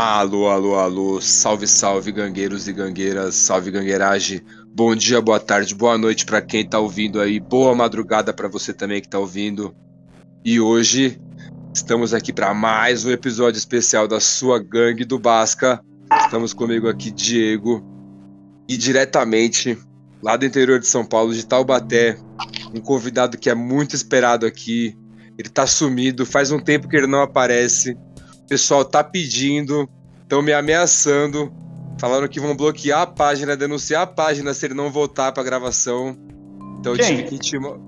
Alô, alô, alô, salve, salve, gangueiros e gangueiras, salve, gangueiragem. Bom dia, boa tarde, boa noite para quem tá ouvindo aí, boa madrugada para você também que tá ouvindo. E hoje estamos aqui para mais um episódio especial da sua gangue do Basca. Estamos comigo aqui, Diego, e diretamente lá do interior de São Paulo, de Taubaté, um convidado que é muito esperado aqui. Ele tá sumido, faz um tempo que ele não aparece pessoal tá pedindo, estão me ameaçando, falando que vão bloquear a página, denunciar a página se ele não voltar pra gravação. Então Quem? eu tive que intimar.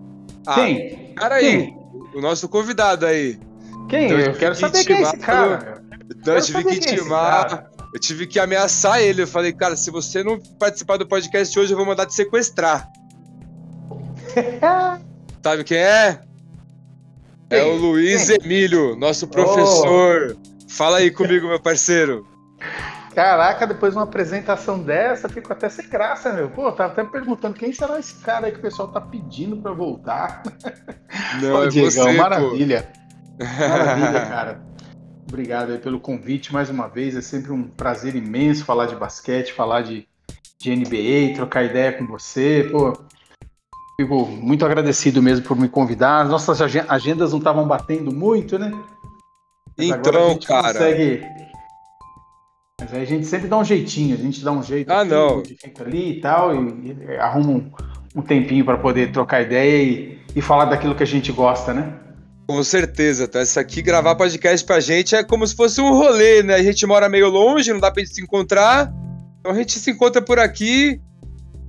Ah, Quem? cara aí, Quem? o nosso convidado aí. Quem? Então, eu quero saber quem é esse cara. Então eu Quero tive que é intimar. cara. Eu tive que ameaçar ele. Eu falei, cara, se você não participar do podcast hoje, eu vou mandar te sequestrar. Sabe quem é? É Quem? o Luiz Quem? Emílio, nosso professor. Fala aí comigo, meu parceiro. Caraca, depois de uma apresentação dessa, fico até sem graça, meu. Pô, tava até perguntando quem será esse cara aí que o pessoal tá pedindo pra voltar. Não, Ô, é Diegão, você, pô. maravilha. Maravilha, cara. Obrigado aí pelo convite mais uma vez. É sempre um prazer imenso falar de basquete, falar de, de NBA, trocar ideia com você. Pô, fico muito agradecido mesmo por me convidar. Nossas agen- agendas não estavam batendo muito, né? Mas Então, gente cara. Consegue... Mas aí a gente sempre dá um jeitinho, a gente dá um jeito Ah, aqui, não. modifica ali e tal, e, e arruma um, um tempinho para poder trocar ideia e, e falar daquilo que a gente gosta, né? Com certeza, tá? Isso aqui, gravar podcast pra gente é como se fosse um rolê, né? A gente mora meio longe, não dá pra gente se encontrar. Então a gente se encontra por aqui.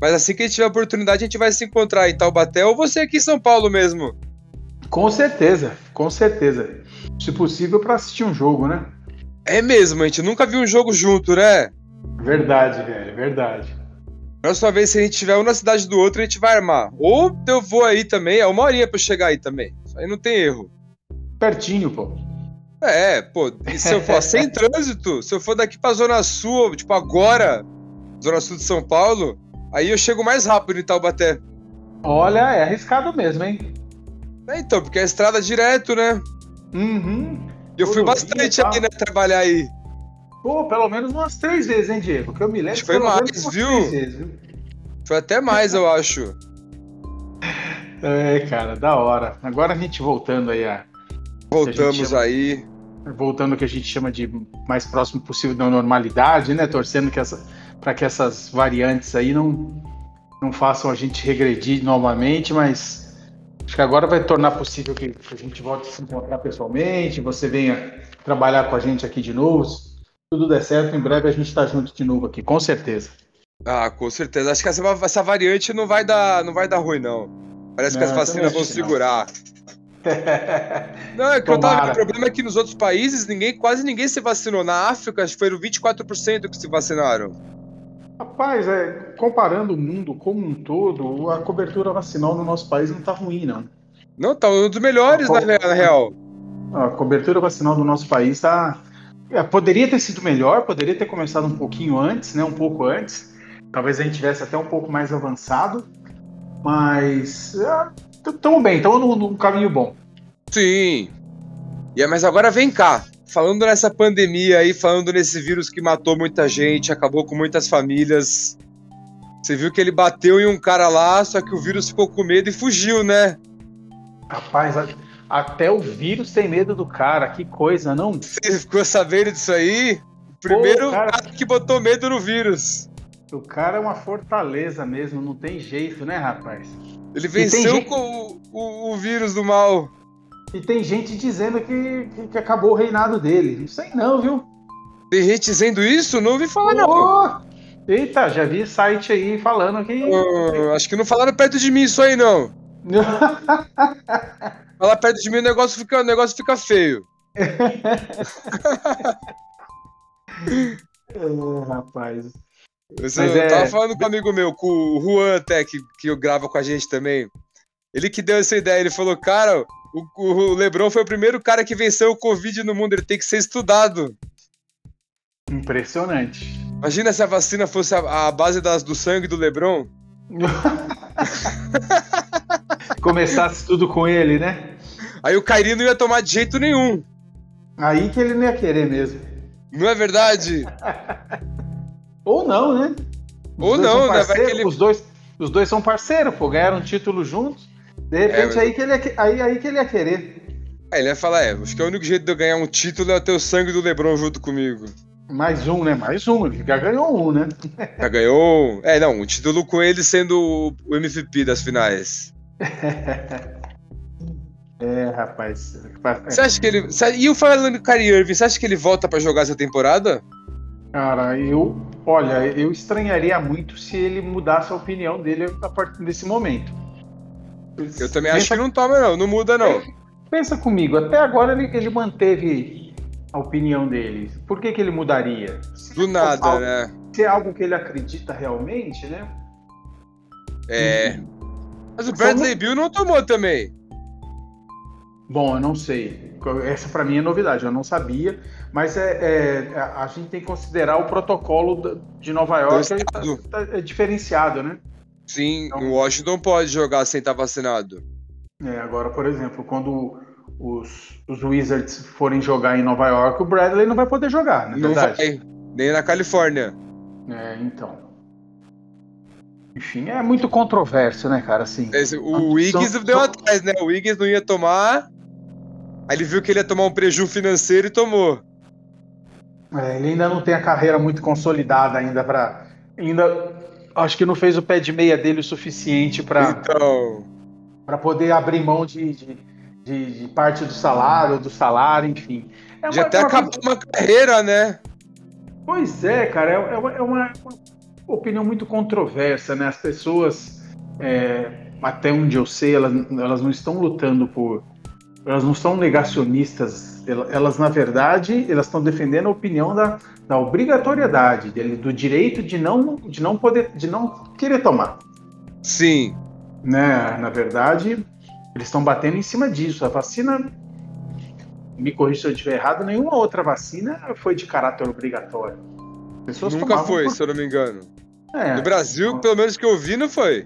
Mas assim que a gente tiver oportunidade, a gente vai se encontrar em Taubaté ou você aqui em São Paulo mesmo. Com certeza, com certeza. Se possível, para assistir um jogo, né? É mesmo, a gente nunca viu um jogo junto, né? Verdade, velho, verdade. Próxima vez, se a gente tiver um na cidade do outro, a gente vai armar. Ou eu vou aí também, é uma horinha pra eu chegar aí também. Isso aí não tem erro. Pertinho, pô. É, pô, e se eu for sem trânsito, se eu for daqui pra Zona Sul, tipo agora, Zona Sul de São Paulo, aí eu chego mais rápido em Taubaté. Olha, é arriscado mesmo, hein? É, então, porque é estrada direto, né? Uhum. Eu fui bastante aí, né, trabalhar aí. Pô, pelo menos umas três vezes, hein, Diego? Que eu me lembro. Foi mais, viu? vezes, viu? Foi até mais, eu acho. É, cara, da hora. Agora a gente voltando aí a. Voltamos chama- aí. Voltando ao que a gente chama de mais próximo possível da normalidade, né? Torcendo que essa, para que essas variantes aí não, não façam a gente regredir novamente, mas acho que agora vai tornar possível que, que a gente volte a se encontrar pessoalmente, você venha trabalhar com a gente aqui de novo. Se tudo der certo, em breve a gente está junto de novo aqui, com certeza. Ah, com certeza. Acho que essa, essa variante não vai dar, não vai dar ruim, não. Parece que Não, as eu vacinas vão que segurar. Não, é que eu tava Tomara. vendo. O problema é que nos outros países ninguém, quase ninguém se vacinou. Na África, acho que foram 24% que se vacinaram. Rapaz, é, comparando o mundo como um todo, a cobertura vacinal no nosso país não está ruim, não. Não, tá um dos melhores, Qual- na, na real. A cobertura vacinal do nosso país está. poderia ter sido melhor, poderia ter começado um pouquinho antes, né? Um pouco antes. Talvez a gente tivesse até um pouco mais avançado. Mas. Estamos bem, estamos num, num caminho bom. Sim. E é, mas agora vem cá. Falando nessa pandemia aí, falando nesse vírus que matou muita gente, acabou com muitas famílias. Você viu que ele bateu em um cara lá, só que o vírus ficou com medo e fugiu, né? Rapaz, até o vírus tem medo do cara, que coisa, não? Você ficou sabendo disso aí? Primeiro cara. cara que botou medo no vírus. O cara é uma fortaleza mesmo, não tem jeito, né, rapaz? Ele venceu com o, o- o vírus do mal. E tem gente dizendo que, que, que acabou o reinado dele. Não sei não, viu? Tem gente dizendo isso? Não ouvi falar, não. Ô, Eita, já vi site aí falando que. Ah, acho que não falaram perto de mim isso aí, não. Falar perto de mim o negócio fica, o negócio fica feio. É, rapaz. Você eu é- tava falando com um amigo meu, com o Juan até, que, que grava com a gente também. Ele que deu essa ideia, ele falou, cara, o, o Lebron foi o primeiro cara que venceu o Covid no mundo, ele tem que ser estudado. Impressionante. Imagina se a vacina fosse a, a base das, do sangue do Lebron. Começasse tudo com ele, né? Aí o Kairi não ia tomar de jeito nenhum. Aí que ele não ia querer mesmo. Não é verdade? Ou não, né? Os Ou não, né? Vai que ele... os, dois, os dois são parceiros, pô, ganharam um título juntos. De repente, é, aí, que ele ia, aí, aí que ele ia querer. Aí ele ia falar: é, acho que é o único jeito de eu ganhar um título é ter o sangue do Lebron junto comigo. Mais um, né? Mais um. Ele já ganhou um, né? Já ganhou um. É, não, um título com ele sendo o MVP das finais. é, rapaz. Você acha que ele. E o falando do Kyrie Irving, você acha que ele volta para jogar essa temporada? Cara, eu. Olha, eu estranharia muito se ele mudasse a opinião dele a partir desse momento. Eu também acho que não toma, não. Não muda, não. Pensa comigo, até agora ele, ele manteve a opinião dele. Por que, que ele mudaria? Se Do nada, algo, né? Se é algo que ele acredita realmente, né? É. Mas o Bradley Bill não tomou também. Bom, eu não sei. Essa para mim é novidade, eu não sabia. Mas é, é, a gente tem que considerar o protocolo de Nova York é, é diferenciado, né? Sim, então, o Washington pode jogar sem estar vacinado. É, agora, por exemplo, quando os, os Wizards forem jogar em Nova York, o Bradley não vai poder jogar, na não verdade. Vai, nem na Califórnia. É, então. Enfim, é muito controverso, né, cara? Assim, Esse, o Wiggins são, deu são... atrás, né? O Wiggins não ia tomar. Aí ele viu que ele ia tomar um prejuízo financeiro e tomou. É, ele ainda não tem a carreira muito consolidada ainda para ainda acho que não fez o pé de meia dele o suficiente para então... para poder abrir mão de, de, de, de, parte do salário, do salário, enfim. É Já até é uma, acabou uma carreira, né? Pois é, cara, é, é, uma, é uma, opinião muito controversa, né? As pessoas, é, até onde eu sei, elas, elas não estão lutando por. Elas não são negacionistas, elas, na verdade, elas estão defendendo a opinião da, da obrigatoriedade, dele, do direito de não, de não poder, de não querer tomar. Sim. Né? Na verdade, eles estão batendo em cima disso. A vacina, me corrija se eu estiver errado, nenhuma outra vacina foi de caráter obrigatório. Pessoas Nunca foi, por... se eu não me engano. É, no Brasil, pelo menos que eu vi, não foi.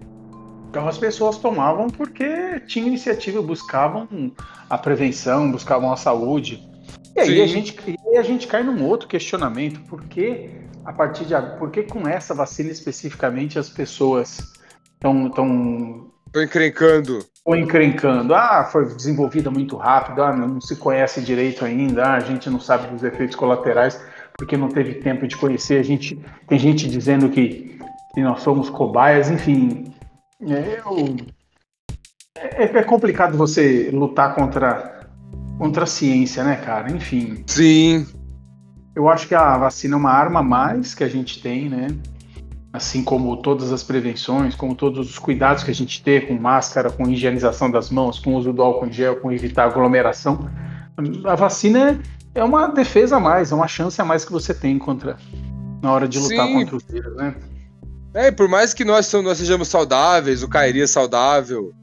Então as pessoas tomavam porque tinham iniciativa, buscavam a prevenção, buscavam a saúde. E aí, a gente, aí a gente cai num outro questionamento, por que a partir de por que com essa vacina especificamente as pessoas estão tão, Tô encrencando. Ou encrencando. Ah, foi desenvolvida muito rápido, ah, não se conhece direito ainda, ah, a gente não sabe dos efeitos colaterais porque não teve tempo de conhecer. A gente tem gente dizendo que, que nós somos cobaias, enfim. É, eu, é, é complicado você lutar contra contra a ciência, né, cara? Enfim. Sim. Eu acho que a vacina é uma arma a mais que a gente tem, né? Assim como todas as prevenções, como todos os cuidados que a gente tem com máscara, com higienização das mãos, com uso do álcool em gel, com evitar aglomeração. A vacina é uma defesa a mais, é uma chance a mais que você tem contra na hora de lutar Sim. contra os vírus, né? É, por mais que nós, nós sejamos saudáveis, o Kairi é saudável,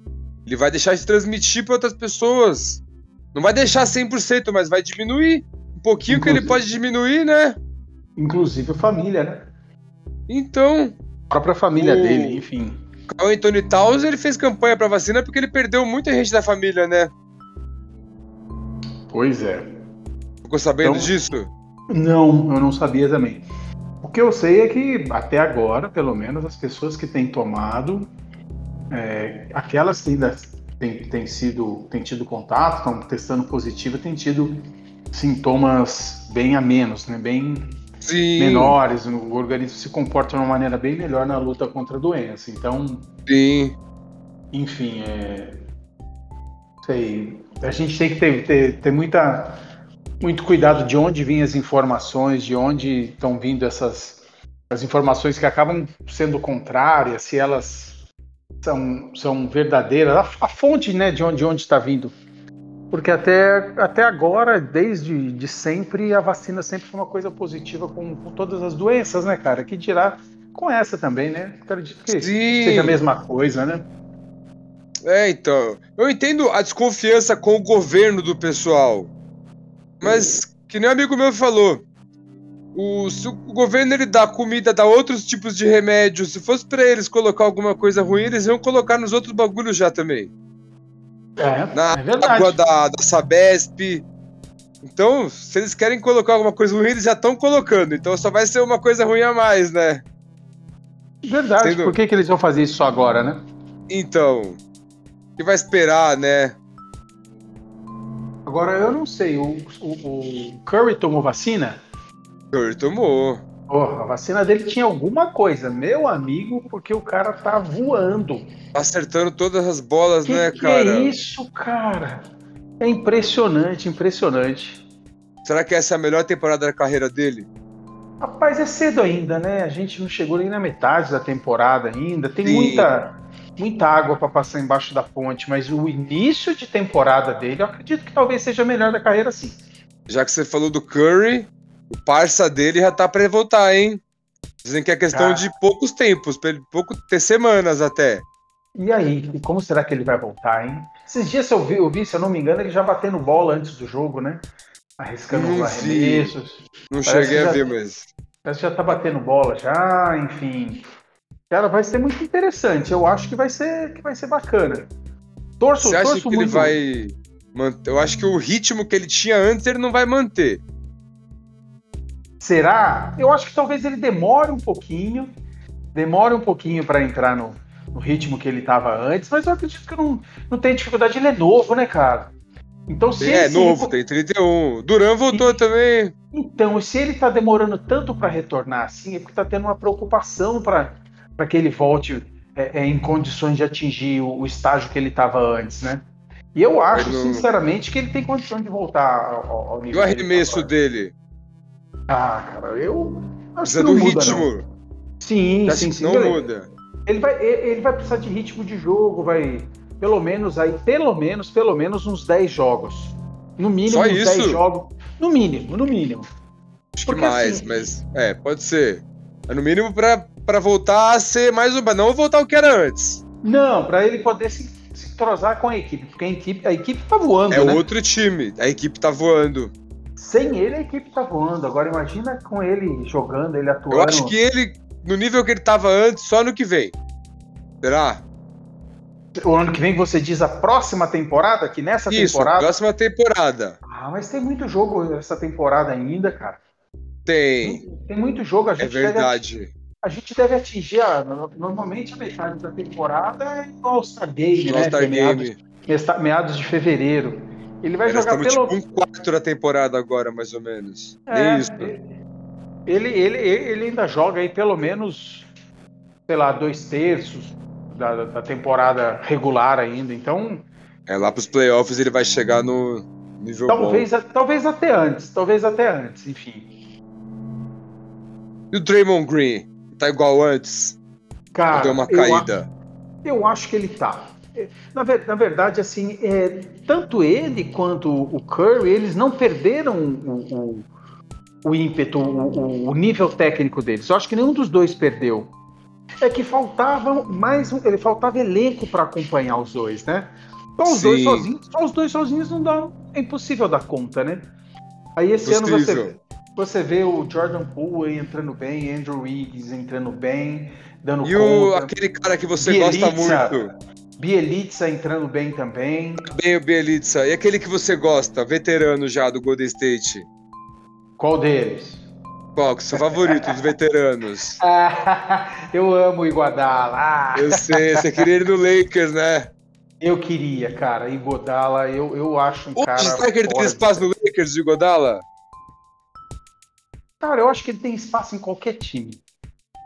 ele vai deixar isso transmitir para outras pessoas. Não vai deixar 100%, mas vai diminuir. Um pouquinho Inclusive, que ele pode diminuir, né? Inclusive a família, né? Então. A própria família o... dele, enfim. O Anthony Towns, ele fez campanha pra vacina porque ele perdeu muita gente da família, né? Pois é. Ficou sabendo então, disso? Não, eu não sabia também. O que eu sei é que até agora, pelo menos, as pessoas que têm tomado, é, aquelas que ainda tem, tem, sido, tem tido contato, estão testando positivo, tem tido sintomas bem a menos, né? Bem Sim. menores, o organismo se comporta de uma maneira bem melhor na luta contra a doença. Então, Sim. enfim, é, sei, a gente tem que ter, ter, ter muita, muito cuidado de onde vêm as informações, de onde estão vindo essas as informações que acabam sendo contrárias, se elas são, são verdadeiras, a, a fonte né, de onde está vindo. Porque até, até agora, desde de sempre, a vacina sempre foi uma coisa positiva com, com todas as doenças, né, cara? Que dirá com essa também, né? Acredito que Sim. seja a mesma coisa, né? É, então. Eu entendo a desconfiança com o governo do pessoal. Mas, que nem um amigo meu falou, o, se o governo ele dá comida, dá outros tipos de remédios, se fosse para eles colocar alguma coisa ruim, eles iam colocar nos outros bagulhos já também. É, Na é verdade. água da, da Sabesp. Então, se eles querem colocar alguma coisa ruim, eles já estão colocando. Então só vai ser uma coisa ruim a mais, né? Verdade. Sendo... Por que, que eles vão fazer isso só agora, né? Então, que vai esperar, né? Agora eu não sei. O, o, o Curry tomou vacina? Curry tomou. Porra, a vacina dele tinha alguma coisa, meu amigo, porque o cara tá voando. Tá acertando todas as bolas, que né, que cara? É isso, cara. É impressionante, impressionante. Será que essa é a melhor temporada da carreira dele? Rapaz, é cedo ainda, né? A gente não chegou nem na metade da temporada ainda. Tem muita, muita água para passar embaixo da ponte, mas o início de temporada dele, eu acredito que talvez seja a melhor da carreira, sim. Já que você falou do Curry, o parça dele já tá pra voltar, hein? Dizem que é questão ah. de poucos tempos, pouco ter semanas até. E aí, e como será que ele vai voltar, hein? Esses dias eu vi, eu vi, se eu não me engano, ele já batendo bola antes do jogo, né? Arriscando os arremessos. Não Parece cheguei a já, ver, mas. Parece que já tá batendo bola já, enfim. Cara, vai ser muito interessante. Eu acho que vai ser, que vai ser bacana. Torço, Você acha torço que muito. ele vai manter? Eu acho que o ritmo que ele tinha antes ele não vai manter. Será? Eu acho que talvez ele demore um pouquinho, demore um pouquinho para entrar no, no, ritmo que ele estava antes, mas eu acredito que não, não tem dificuldade. Ele é novo, né, cara? Então, se é, novo, tem 31. Duran voltou e, também. Então, se ele tá demorando tanto para retornar assim, é porque tá tendo uma preocupação para que ele volte é, é, em condições de atingir o, o estágio que ele estava antes, né? E eu acho, não... sinceramente, que ele tem condição de voltar ao, ao nível. E o arremesso dele? Ah, cara, eu acho Precisa do muda, ritmo. Não. Sim, sim, sim. Não ele, muda. Ele vai, ele vai precisar de ritmo de jogo, vai pelo menos aí, pelo menos, pelo menos uns 10 jogos. No mínimo Só uns isso? 10 jogos. No mínimo, no mínimo. Acho Porque, que mais, assim, mas é, pode ser. É no mínimo para para voltar a ser mais um, não voltar o que era antes. Não, para ele poder se, se entrosar com a equipe, porque a equipe, a equipe tá voando, É né? outro time, a equipe tá voando. Sem ele, a equipe tá voando. Agora imagina com ele jogando, ele atuando. Eu acho que ele, no nível que ele tava antes, só no que vem. Será? O ano que vem você diz a próxima temporada? Que nessa Isso, temporada. Próxima temporada. Ah, mas tem muito jogo essa temporada ainda, cara. Tem. Tem, tem muito jogo, a é gente. É verdade. Deve, a gente deve atingir a, normalmente a metade da temporada é o All-Star Game, né? All-Star Game. Meados, meados de fevereiro. Ele vai jogar pelo. Tipo um quarto da temporada agora, mais ou menos. É, isso. Ele, ele, ele ainda joga aí pelo menos, sei lá, dois terços da, da temporada regular ainda. Então. É, lá pros playoffs ele vai chegar no nível talvez, bom. Talvez até antes, talvez até antes, enfim. E o Draymond Green? Tá igual antes? Cara, deu uma caída? Eu, eu acho que ele tá. Na, na verdade, assim, é, tanto ele quanto o Curry, eles não perderam o, o, o ímpeto, o, o, nível técnico deles. Eu acho que nenhum dos dois perdeu. É que faltava mais um, ele faltava elenco para acompanhar os dois, né? Só os Sim. dois sozinhos, só os dois sozinhos não dá, é impossível dar conta, né? Aí esse ano você, você vê o Jordan Poole entrando bem, Andrew Wiggins entrando bem, dando e conta. E o, aquele cara que você Bielitsa, gosta muito. Bielitsa entrando bem também. Bem o Bielitsa. E aquele que você gosta, veterano já do Golden State? Qual deles? Qual que é seu favorito dos veteranos? eu amo o Iguodala. Ah. Eu sei, você queria ele no Lakers, né? Eu queria, cara. Iguodala, eu, eu acho um Onde cara. Será que ele tem espaço no Lakers, Iguodala? Cara, eu acho que ele tem espaço em qualquer time.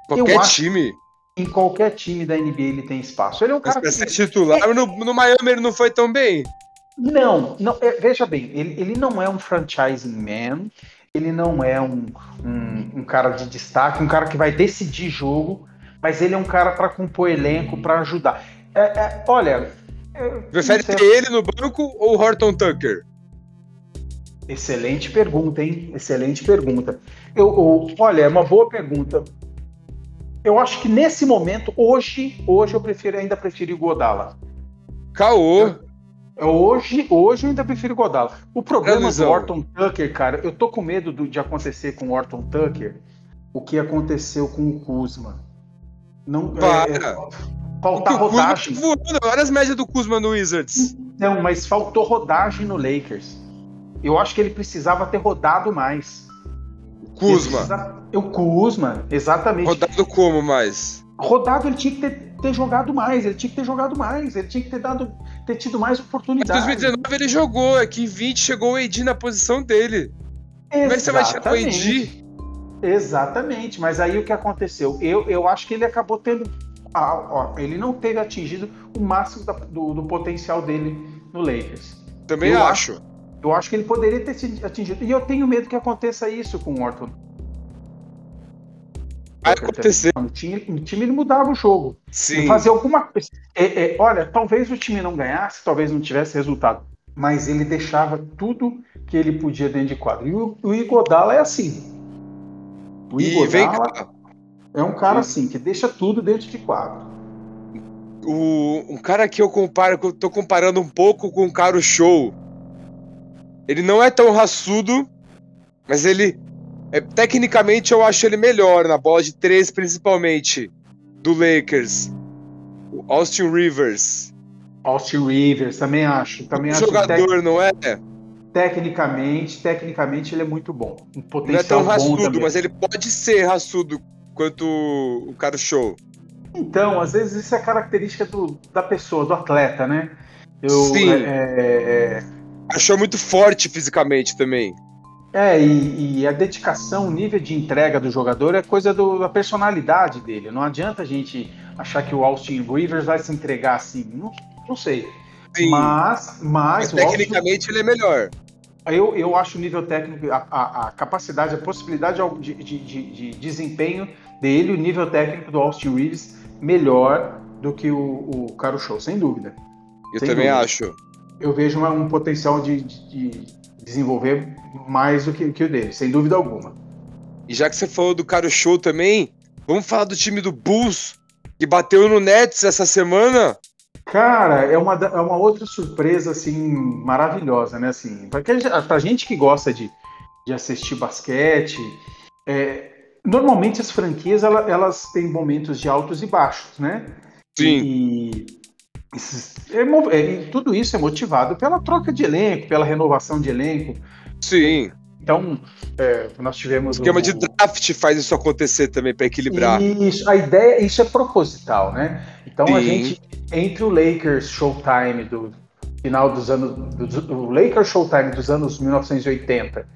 Qualquer time? em qualquer time da NBA ele tem espaço. Ele é um cara Mas pra que... ser titular, é... no, no Miami ele não foi tão bem. Não, não é, veja bem, ele, ele não é um franchising man, ele não é um, um, um, cara de destaque, um cara que vai decidir jogo, mas ele é um cara para compor elenco, para ajudar. É, é, olha. É, Prefere ter ele no banco ou Horton Tucker? Excelente pergunta, hein? Excelente pergunta. Eu, eu, olha, é uma boa pergunta eu acho que nesse momento, hoje, hoje eu prefiro, ainda prefiro Godala. Caô. Hoje, hoje eu ainda prefiro Godala. O problema do Orton Tucker, cara, eu tô com medo do, de acontecer com o Orton Tucker o que aconteceu com o Kuzma. Não, Para. É, é, faltar rodagem. Voando, olha as médias do Kuzma no Wizards. Não, mas faltou rodagem no Lakers. eu acho que ele precisava ter rodado mais. Kuzma. Precisa... O Kuzma, exatamente. Rodado como mais? Rodado ele tinha que ter, ter, jogado mais, ele tinha que ter jogado mais, ele tinha que ter dado, ter tido mais oportunidades. Em 2019 ele jogou, aqui em 20 chegou o Edi na posição dele. Exatamente. Como é que você vai tirar o Edi? Exatamente, mas aí o que aconteceu? Eu, eu acho que ele acabou tendo. Ah, ó, ele não teve atingido o máximo da, do, do, potencial dele no Lakers. Também eu acho. acho. Eu acho que ele poderia ter atingido. E eu tenho medo que aconteça isso com o Orton. Vai acontecer. O time, o time mudava o jogo. Sim. Fazer alguma coisa. É, é, olha, talvez o time não ganhasse, talvez não tivesse resultado. Mas ele deixava tudo que ele podia dentro de quadro. E o, o Igodala é assim. O Igodala é um cara assim, que deixa tudo dentro de quadro. O, um cara que eu comparo, que eu tô comparando um pouco com o Caro Show. Ele não é tão raçudo, mas ele é, tecnicamente eu acho ele melhor na bola de três, principalmente do Lakers. O Austin Rivers. Austin Rivers, também acho. Também acho jogador, tec... não é? Tecnicamente, tecnicamente ele é muito bom. Um potencial não é tão raçudo, mas ele pode ser raçudo quanto o cara show. Então, às vezes isso é característica do, da pessoa, do atleta, né? Eu, Sim. É, é, Achou muito forte fisicamente também. É, e, e, a dedicação, o nível de entrega do jogador é coisa do, da personalidade dele. Não adianta a gente achar que o Austin Rivers vai se entregar assim. Não, não sei. Sim. Mas, mas, mas tecnicamente Austin, ele é melhor. Eu, eu acho o nível técnico, a, a, a capacidade, a possibilidade de, de, de, de, desempenho dele, o nível técnico do Austin Reeves melhor do que o, o Caro Show, sem dúvida. Eu sem também dúvida. acho. Eu vejo uma, um potencial de, de desenvolver mais do que, que o dele, sem dúvida alguma. E já que você falou do Caro Show também, vamos falar do time do Bulls, que bateu no Nets essa semana? Cara, é uma, é uma outra surpresa, assim, maravilhosa, né? Assim, pra, pra gente que gosta de, de assistir basquete, é, normalmente as franquias, elas, elas têm momentos de altos e baixos, né? Sim. E, é, é, tudo isso é motivado pela troca de elenco, pela renovação de elenco. Sim. Então, é, nós tivemos. O esquema o... de draft faz isso acontecer também para equilibrar. Isso, a ideia, isso é proposital, né? Então Sim. a gente, entre o Lakers Showtime do final dos anos. Do, do Lakers Showtime dos anos 1980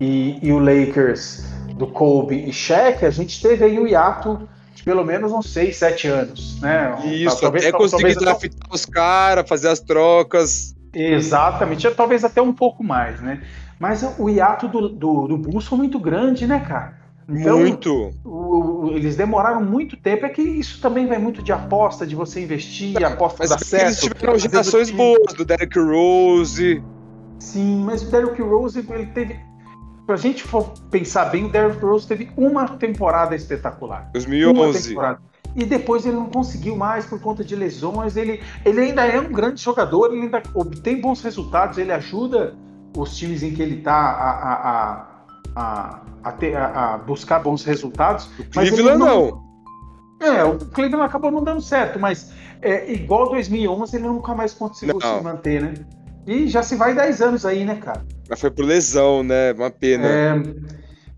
e, e o Lakers do Kobe e Shaq, a gente teve aí o hiato pelo menos uns 6, 7 anos, né? Isso, talvez, até conseguir até... os caras, fazer as trocas. Exatamente, talvez até um pouco mais, né? Mas o hiato do, do, do Bulls foi muito grande, né, cara? Então, muito. O, o, eles demoraram muito tempo. É que isso também vai muito de aposta, de você investir, aposta mas dar certo. Eles tiveram gerações boas, do Derrick Rose. Sim, mas o Derrick Rose, ele teve a gente for pensar bem, o Derrick Rose teve uma temporada espetacular. 2011. E depois ele não conseguiu mais por conta de lesões. Ele, ele ainda é um grande jogador, ele ainda obtém bons resultados, ele ajuda os times em que ele está a, a, a, ter, a, a buscar bons resultados. O Cleveland não, não. É, o Cleveland acabou não dando certo, mas é, igual 2011 ele nunca mais conseguiu não. se manter, né? E já se vai 10 anos aí, né, cara? Mas foi por lesão, né? Uma pena. É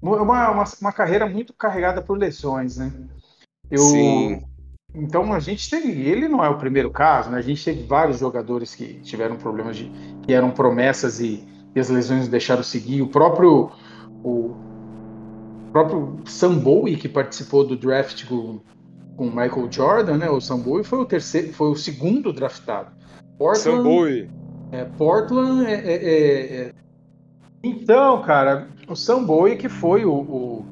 uma, uma, uma carreira muito carregada por lesões, né? Eu, Sim. Então a gente teve. Ele não é o primeiro caso, né? A gente teve vários jogadores que tiveram problemas de. que eram promessas e, e as lesões deixaram seguir. O próprio. O próprio Sam Bowie, que participou do draft com, com Michael Jordan, né? O Sam Bowie foi o terceiro, foi o segundo draftado. Portland, Sam Bowie. É, Portland é, é, é, é, Então, cara, o Sam Bowie que foi o, o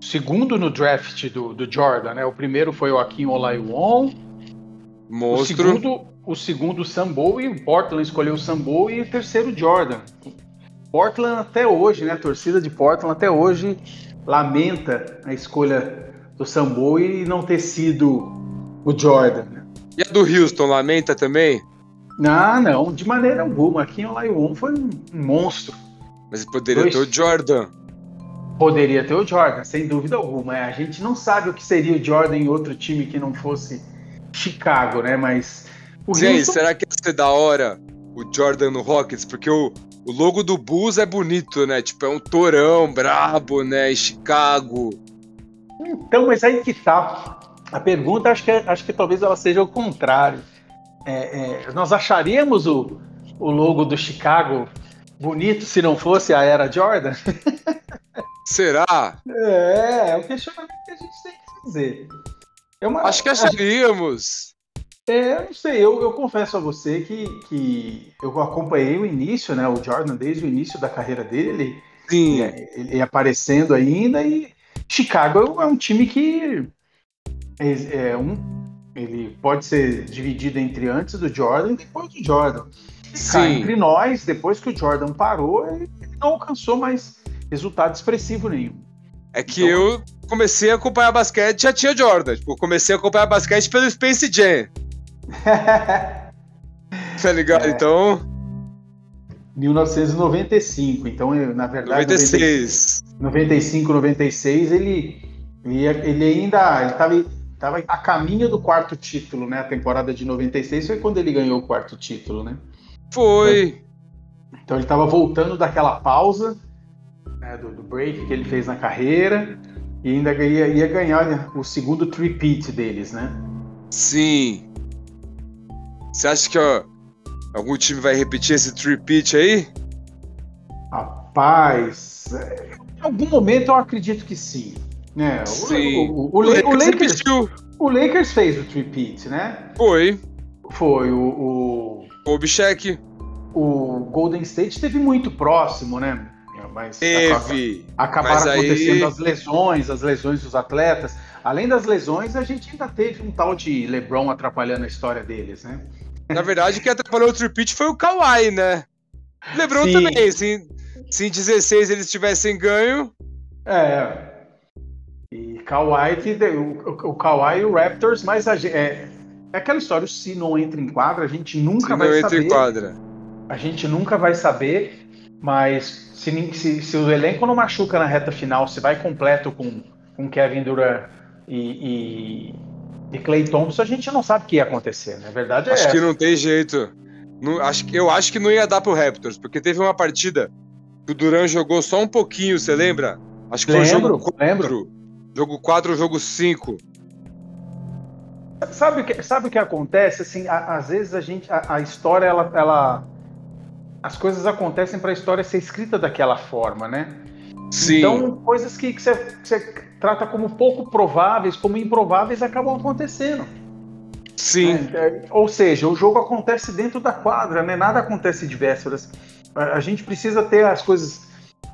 segundo no draft do, do, Jordan, né? O primeiro foi o Akin Olajuwon. Monstro. O segundo, o segundo Sam Bowie, o Portland escolheu o Sam Bowie e o terceiro Jordan. Portland até hoje, né? A torcida de Portland até hoje lamenta a escolha do Sam Bowie e não ter sido o Jordan. Né? E a do Houston lamenta também? Ah, não, de maneira alguma. Aqui o Laion foi um monstro. Mas poderia Dois... ter o Jordan. Poderia ter o Jordan, sem dúvida alguma. É, a gente não sabe o que seria o Jordan em outro time que não fosse Chicago, né? Mas. O Sim, Houston... será que ia ser da hora o Jordan no Rockets? Porque o, o logo do Bulls é bonito, né? Tipo, é um torão brabo, né? Chicago. Então, mas aí que tá. A pergunta, acho que, acho que talvez ela seja o contrário. É, é, nós acharíamos o, o logo do Chicago bonito se não fosse a era Jordan? Será? É, é o questionamento que a gente tem que fazer. É uma, Acho que acharíamos. É, eu não sei, eu, eu confesso a você que, que eu acompanhei o início, né? O Jordan desde o início da carreira dele. Sim. Ele, ele aparecendo ainda e Chicago é um time que é, é um, ele pode ser dividido entre antes do Jordan e depois do Jordan. Sim. entre nós, depois que o Jordan parou, ele não alcançou mais resultado expressivo nenhum. É que então, eu comecei a acompanhar basquete já tinha Jordan. Tipo, comecei a acompanhar basquete pelo Space Jam. tá ligado? É. Então. 1995, então na verdade 96. 95, 96 ele ele, ele ainda ele estava a caminho do quarto título, né? A temporada de 96 foi quando ele ganhou o quarto título, né? Foi. Então ele estava voltando daquela pausa né, do, do, break que ele fez na carreira e ainda ia, ia ganhar o segundo repeat deles, né? Sim. Você acha que ó, algum time vai repetir esse repeat aí? Rapaz, é, em algum momento eu acredito que sim. Né? Sim. O, o, o, o, Lakers, Lakers o Lakers fez o repeat, né? Foi. Foi o. O Obshek. O Golden State teve muito próximo, né? Mas teve. Acabaram mas acontecendo aí... as lesões, as lesões dos atletas. Além das lesões, a gente ainda teve um tal de LeBron atrapalhando a história deles, né? Na verdade, quem atrapalhou o repeat foi o Kawhi, né? LeBron Sim. também. Se, se em 16 eles tivessem ganho. É. E Kawhi, que, o, o Kawhi e o Raptors, mas a, é, é aquela história, se não entra em quadra, a gente nunca se vai não entra Em quadra. A gente nunca vai saber, mas se, se, se, o elenco não machuca na reta final, se vai completo com, com Kevin Durant e, e, e Clay Thompson, a gente não sabe o que ia acontecer, na verdade é Acho essa. que não tem jeito. Não, acho, eu acho que não ia dar pro Raptors, porque teve uma partida que o Durant jogou só um pouquinho, você lembra? Acho que lembro, foi o jogo 4. Lembro. Jogo 4 ou jogo 5. Sabe o que, sabe o que acontece? Assim, a, às vezes a gente, a, a, história, ela, ela, as coisas acontecem para a história ser escrita daquela forma, né? Sim. Então, coisas que, que, você, que você trata como pouco prováveis, como improváveis, acabam acontecendo. Sim. É, é, ou seja, o jogo acontece dentro da quadra, né? Nada acontece de vésperas. A, a gente precisa ter as coisas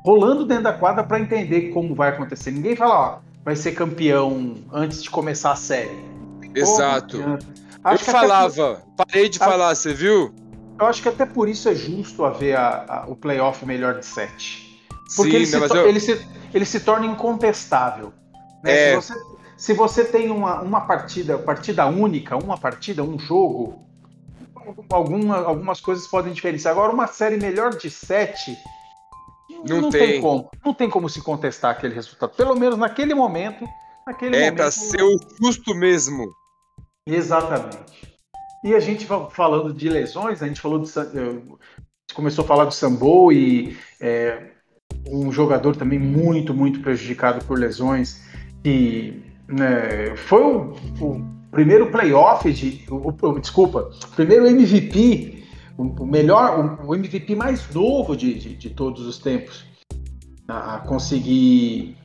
rolando dentro da quadra para entender como vai acontecer. Ninguém fala, ó, vai ser campeão antes de começar a série. Exato. eu falava, por... parei de a... falar, você viu? Eu acho que até por isso é justo haver a, a, o playoff melhor de sete. Porque Sim, ele, se eu... ele, se, ele se torna incontestável. Né? É... Se, você, se você tem uma, uma partida, partida única, uma partida, um jogo, alguma, algumas coisas podem diferenciar. Agora, uma série melhor de sete, não, não tem. tem. como. Não tem como se contestar aquele resultado. Pelo menos naquele momento. Naquele é momento, para ser o justo mesmo. Exatamente. E a gente falando de lesões, a gente falou de, começou a falar do Sambo e é, um jogador também muito, muito prejudicado por lesões. E né, foi o, o, primeiro playoff de. O, o, desculpa, o primeiro MVP, o, melhor, o, MVP mais novo de, de, de todos os tempos a conseguir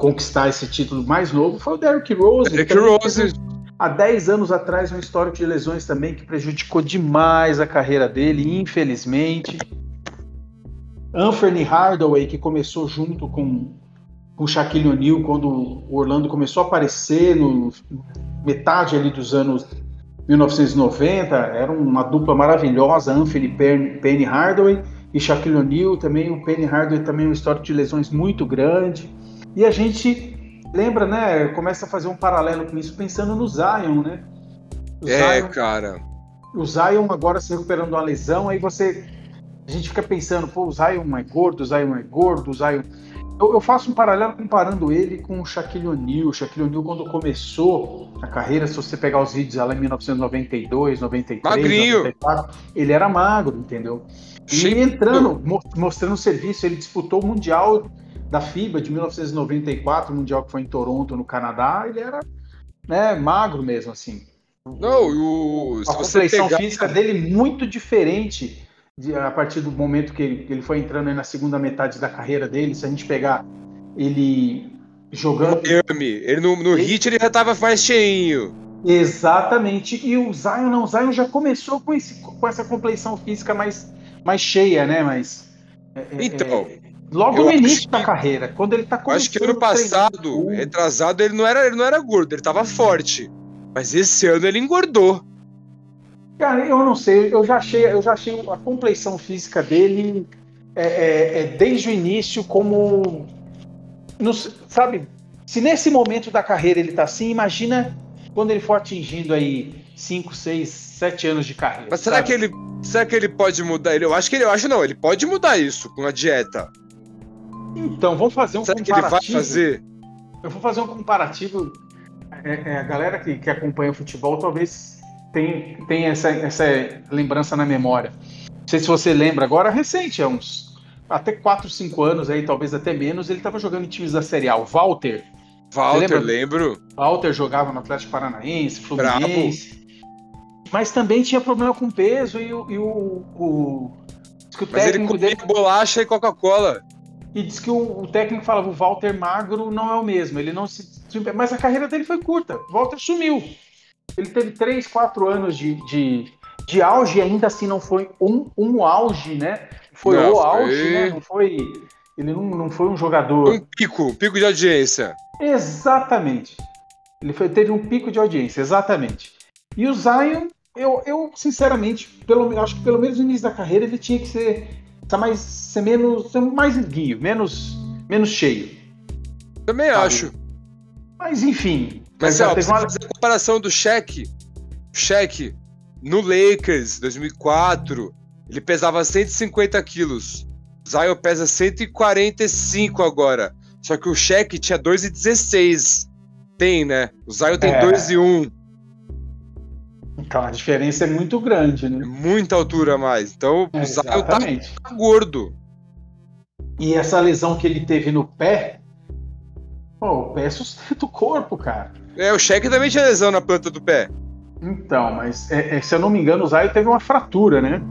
conquistar esse título mais novo foi o Derrick Rose. Derrick Rose há 10 anos atrás um histórico de lesões também que prejudicou demais a carreira dele, infelizmente. Anthony Hardaway, que começou junto com o Shaquille O'Neal quando o Orlando começou a aparecer no metade ali dos anos 1990, era uma dupla maravilhosa, Anthony Penny Hardaway e Shaquille O'Neal também, o Penny Hardaway também um histórico de lesões muito grande. E a gente lembra, né? Começa a fazer um paralelo com isso, pensando no Zion, né? O é, Zion, cara. O Zion agora se recuperando uma lesão, aí você. A gente fica pensando, pô, o Zion é gordo, o Zion é gordo, o Zion. eu, eu, faço um paralelo comparando ele com o Shaquille O'Neal. O Shaquille O'Neal, quando começou a carreira, se você pegar os vídeos lá em 1992, 93, Magrinho. 94, ele era magro, entendeu? E entrando, mostrando serviço, ele disputou o Mundial da FIBA de 1994, o Mundial que foi em Toronto, no Canadá, ele era né, magro mesmo, assim. Não, o, a complexão pegar... física dele muito diferente de, a partir do momento que ele, ele foi entrando na segunda metade da carreira dele. Se a gente pegar ele jogando. Miami. Ele no, no ele... hit ele já estava mais cheinho. Exatamente. E o Zion não, o Zion já começou com, esse, com essa complexão física mais, mais cheia, né? Mais, é, é então. É, logo no início da carreira, quando ele tá começando. Acho que ano passado, retrasado, ele não era, ele não era gordo, ele tava forte. Mas esse ano ele engordou. Cara, eu não sei, eu já achei, eu já achei a complexão física dele é, é, é desde o início como. sabe, se nesse momento da carreira ele tá assim, imagina quando ele for atingindo aí 5, 6, 7 anos de carreira. Mas será sabe? que ele. Será que ele pode mudar? Eu acho que ele. Eu acho não, ele pode mudar isso com a dieta. Então, vamos fazer um será comparativo. Que ele vai fazer? Eu vou fazer um comparativo. É, é, a galera que, que acompanha o futebol talvez tem, tem essa, essa lembrança na memória. Não sei se você lembra agora, recente, há uns até 4, 5 anos aí, talvez até menos, ele estava jogando em times da Série A. O Walter. Walter, lembro. Walter jogava no Atlético Paranaense, Fluminense. Bravo. Mas também tinha problema com peso e o. E o, o o Mas ele comia dele... bolacha e Coca-Cola. E diz que o, o, técnico falava: o Walter magro não é o mesmo. Ele não se. Mas a carreira dele foi curta. O Walter sumiu. Ele teve três, quatro anos de, de, de auge e ainda assim não foi um, um auge, né? Foi o auge, né? Não foi. Ele não, não foi um jogador. Um pico, pico de audiência. Exatamente. Ele foi, teve um pico de audiência, exatamente. E o Zion, eu, eu sinceramente, pelo, acho que pelo menos no início da carreira ele tinha que ser, ser mais, ser menos, ser mais guio, menos, menos cheio. Também sabe? acho. Mas enfim, mas, ó, você uma... fazer a comparação do cheque. Cheque no Lakers 2004, ele pesava 150 quilos. Zion pesa 145 agora. Só que o cheque tinha 2,16. Tem, né? O Zion tem é. 2,1. Então a diferença é muito grande, né? Muita altura a mais. Então é, o Zion tá, tá gordo. E essa lesão que ele teve no pé, pô, o pé sustenta o corpo, cara. É, o Cheque também tinha lesão na planta do pé. Então, mas é, é, se eu não me engano, o Zayo teve uma fratura, né?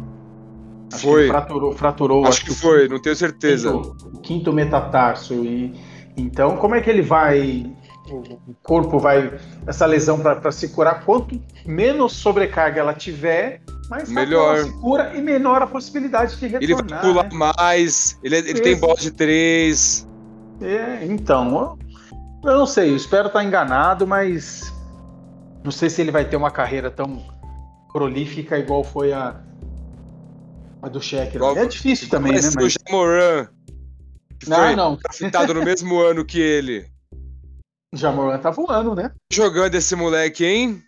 Acho foi. fraturou, fraturou. Acho, acho que, que foi, não tenho certeza. O quinto, quinto, metatarso. E, então, como é que ele vai. O corpo vai. Essa lesão para se curar, quanto menos sobrecarga ela tiver, mais melhor se cura e menor a possibilidade de retornar. Ele vai pular né? mais, ele, ele tem bola de três. É, então, eu não sei, eu espero estar enganado, mas não sei se ele vai ter uma carreira tão prolífica igual foi a, a do Sheck. É difícil também, né? Mas... O Jamoran. Não, não. Citado no mesmo ano que ele. Jamoran tá voando, né? Jogando esse moleque, hein?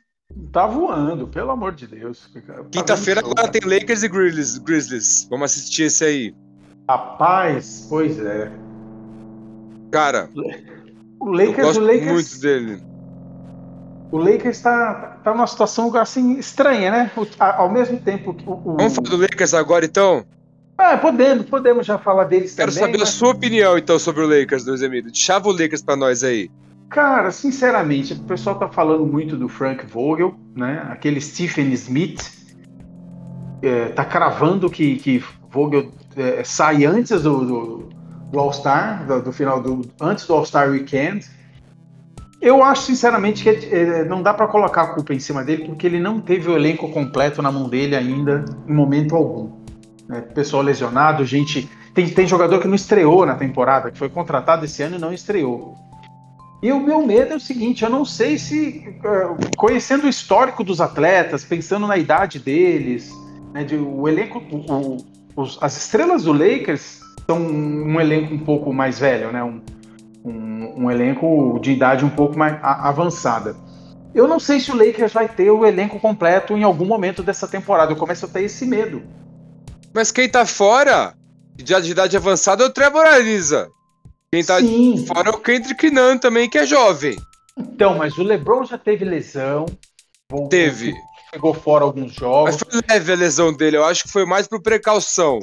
Tá voando, pelo amor de Deus. Tá Quinta-feira agora tem Lakers e Grizzlies, Grizzlies. Vamos assistir esse aí. Rapaz, pois é. Cara, o Lakers, eu gosto o Lakers, muito dele. O Lakers está tá numa situação assim estranha, né? O, ao mesmo tempo que o, o, Vamos falar do Lakers agora, então? Ah, podemos, podemos já falar deles Quero também. Quero saber mas... a sua opinião, então, sobre o Lakers, Luiz Emílio. Chava o Lakers para nós aí. Cara, sinceramente, o pessoal tá falando muito do Frank Vogel, né? Aquele Stephen Smith é, tá cravando que, que Vogel é, sai antes do, do do All-Star, do, do, final do antes do All-Star Weekend. Eu acho sinceramente que é, não dá para colocar a culpa em cima dele porque ele não teve o elenco completo na mão dele ainda em momento algum. Né? Pessoal lesionado, gente tem, tem jogador que não estreou na temporada, que foi contratado esse ano e não estreou. E o meu medo é o seguinte: eu não sei se, conhecendo o histórico dos atletas, pensando na idade deles, né, de, o elenco, o, os, as estrelas do Lakers são um elenco um pouco mais velho, né? Um, um, um elenco de idade um pouco mais a, avançada. Eu não sei se o Lakers vai ter o elenco completo em algum momento dessa temporada. Eu começo a ter esse medo. Mas quem tá fora de idade avançada é o Trevor Ariza. Quem tá Sim. fora é o Kendrick Nunn também, que é jovem. Então, mas o LeBron já teve lesão. Teve. Pegou fora alguns jogos. Mas foi leve a lesão dele, eu acho que foi mais por precaução.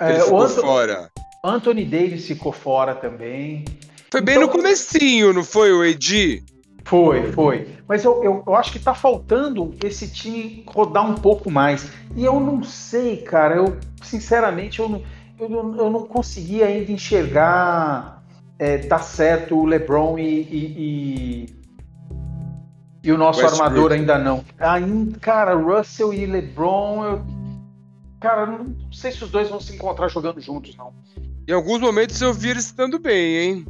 É, ele ficou Anthony, fora. Anthony Davis ficou fora também. Foi bem então, no comecinho, não foi, o Edi? Foi, foi. Mas eu, eu, eu, acho que tá faltando esse time rodar um pouco mais. E eu não sei, cara. Eu, sinceramente, eu não, eu, eu não consegui ainda enxergar é, tá certo o LeBron e, e, e, e o nosso Westbrook. armador ainda não. Ainda, cara, Russell e LeBron, eu, cara, não sei se os dois vão se encontrar jogando juntos, não. Em alguns momentos eu vi eles estando bem, hein?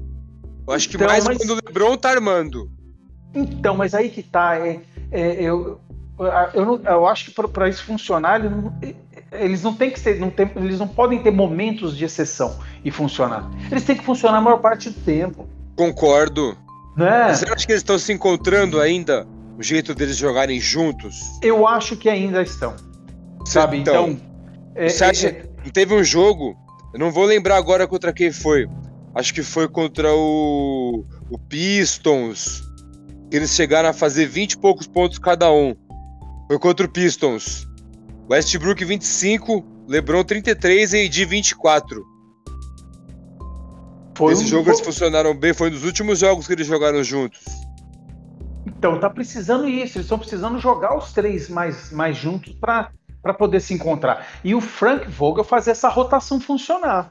Eu acho que então, mais mas... quando o LeBron tá armando. Então, mas aí que tá. É, é eu, eu, não, eu acho que para isso funcionar, ele não, eles não têm que ser, não tem, eles não podem ter momentos de exceção e funcionar. Eles têm que funcionar a maior parte do tempo. Concordo. Né? Você acha que eles estão se encontrando ainda? O jeito deles jogarem juntos? Eu acho que ainda estão. Sabe? Então. então é, você acha é, que teve um jogo? Eu não vou lembrar agora contra quem foi. Acho que foi contra o, o Pistons. Eles chegaram a fazer 20 e poucos pontos cada um. Foi contra o Pistons. Westbrook 25, LeBron 33 e AD 24. Foi Esse um jogo eles funcionaram bem, foi um dos últimos jogos que eles jogaram juntos. Então, tá precisando isso, eles estão precisando jogar os três mais, mais juntos para poder se encontrar. E o Frank Vogel fazer essa rotação funcionar.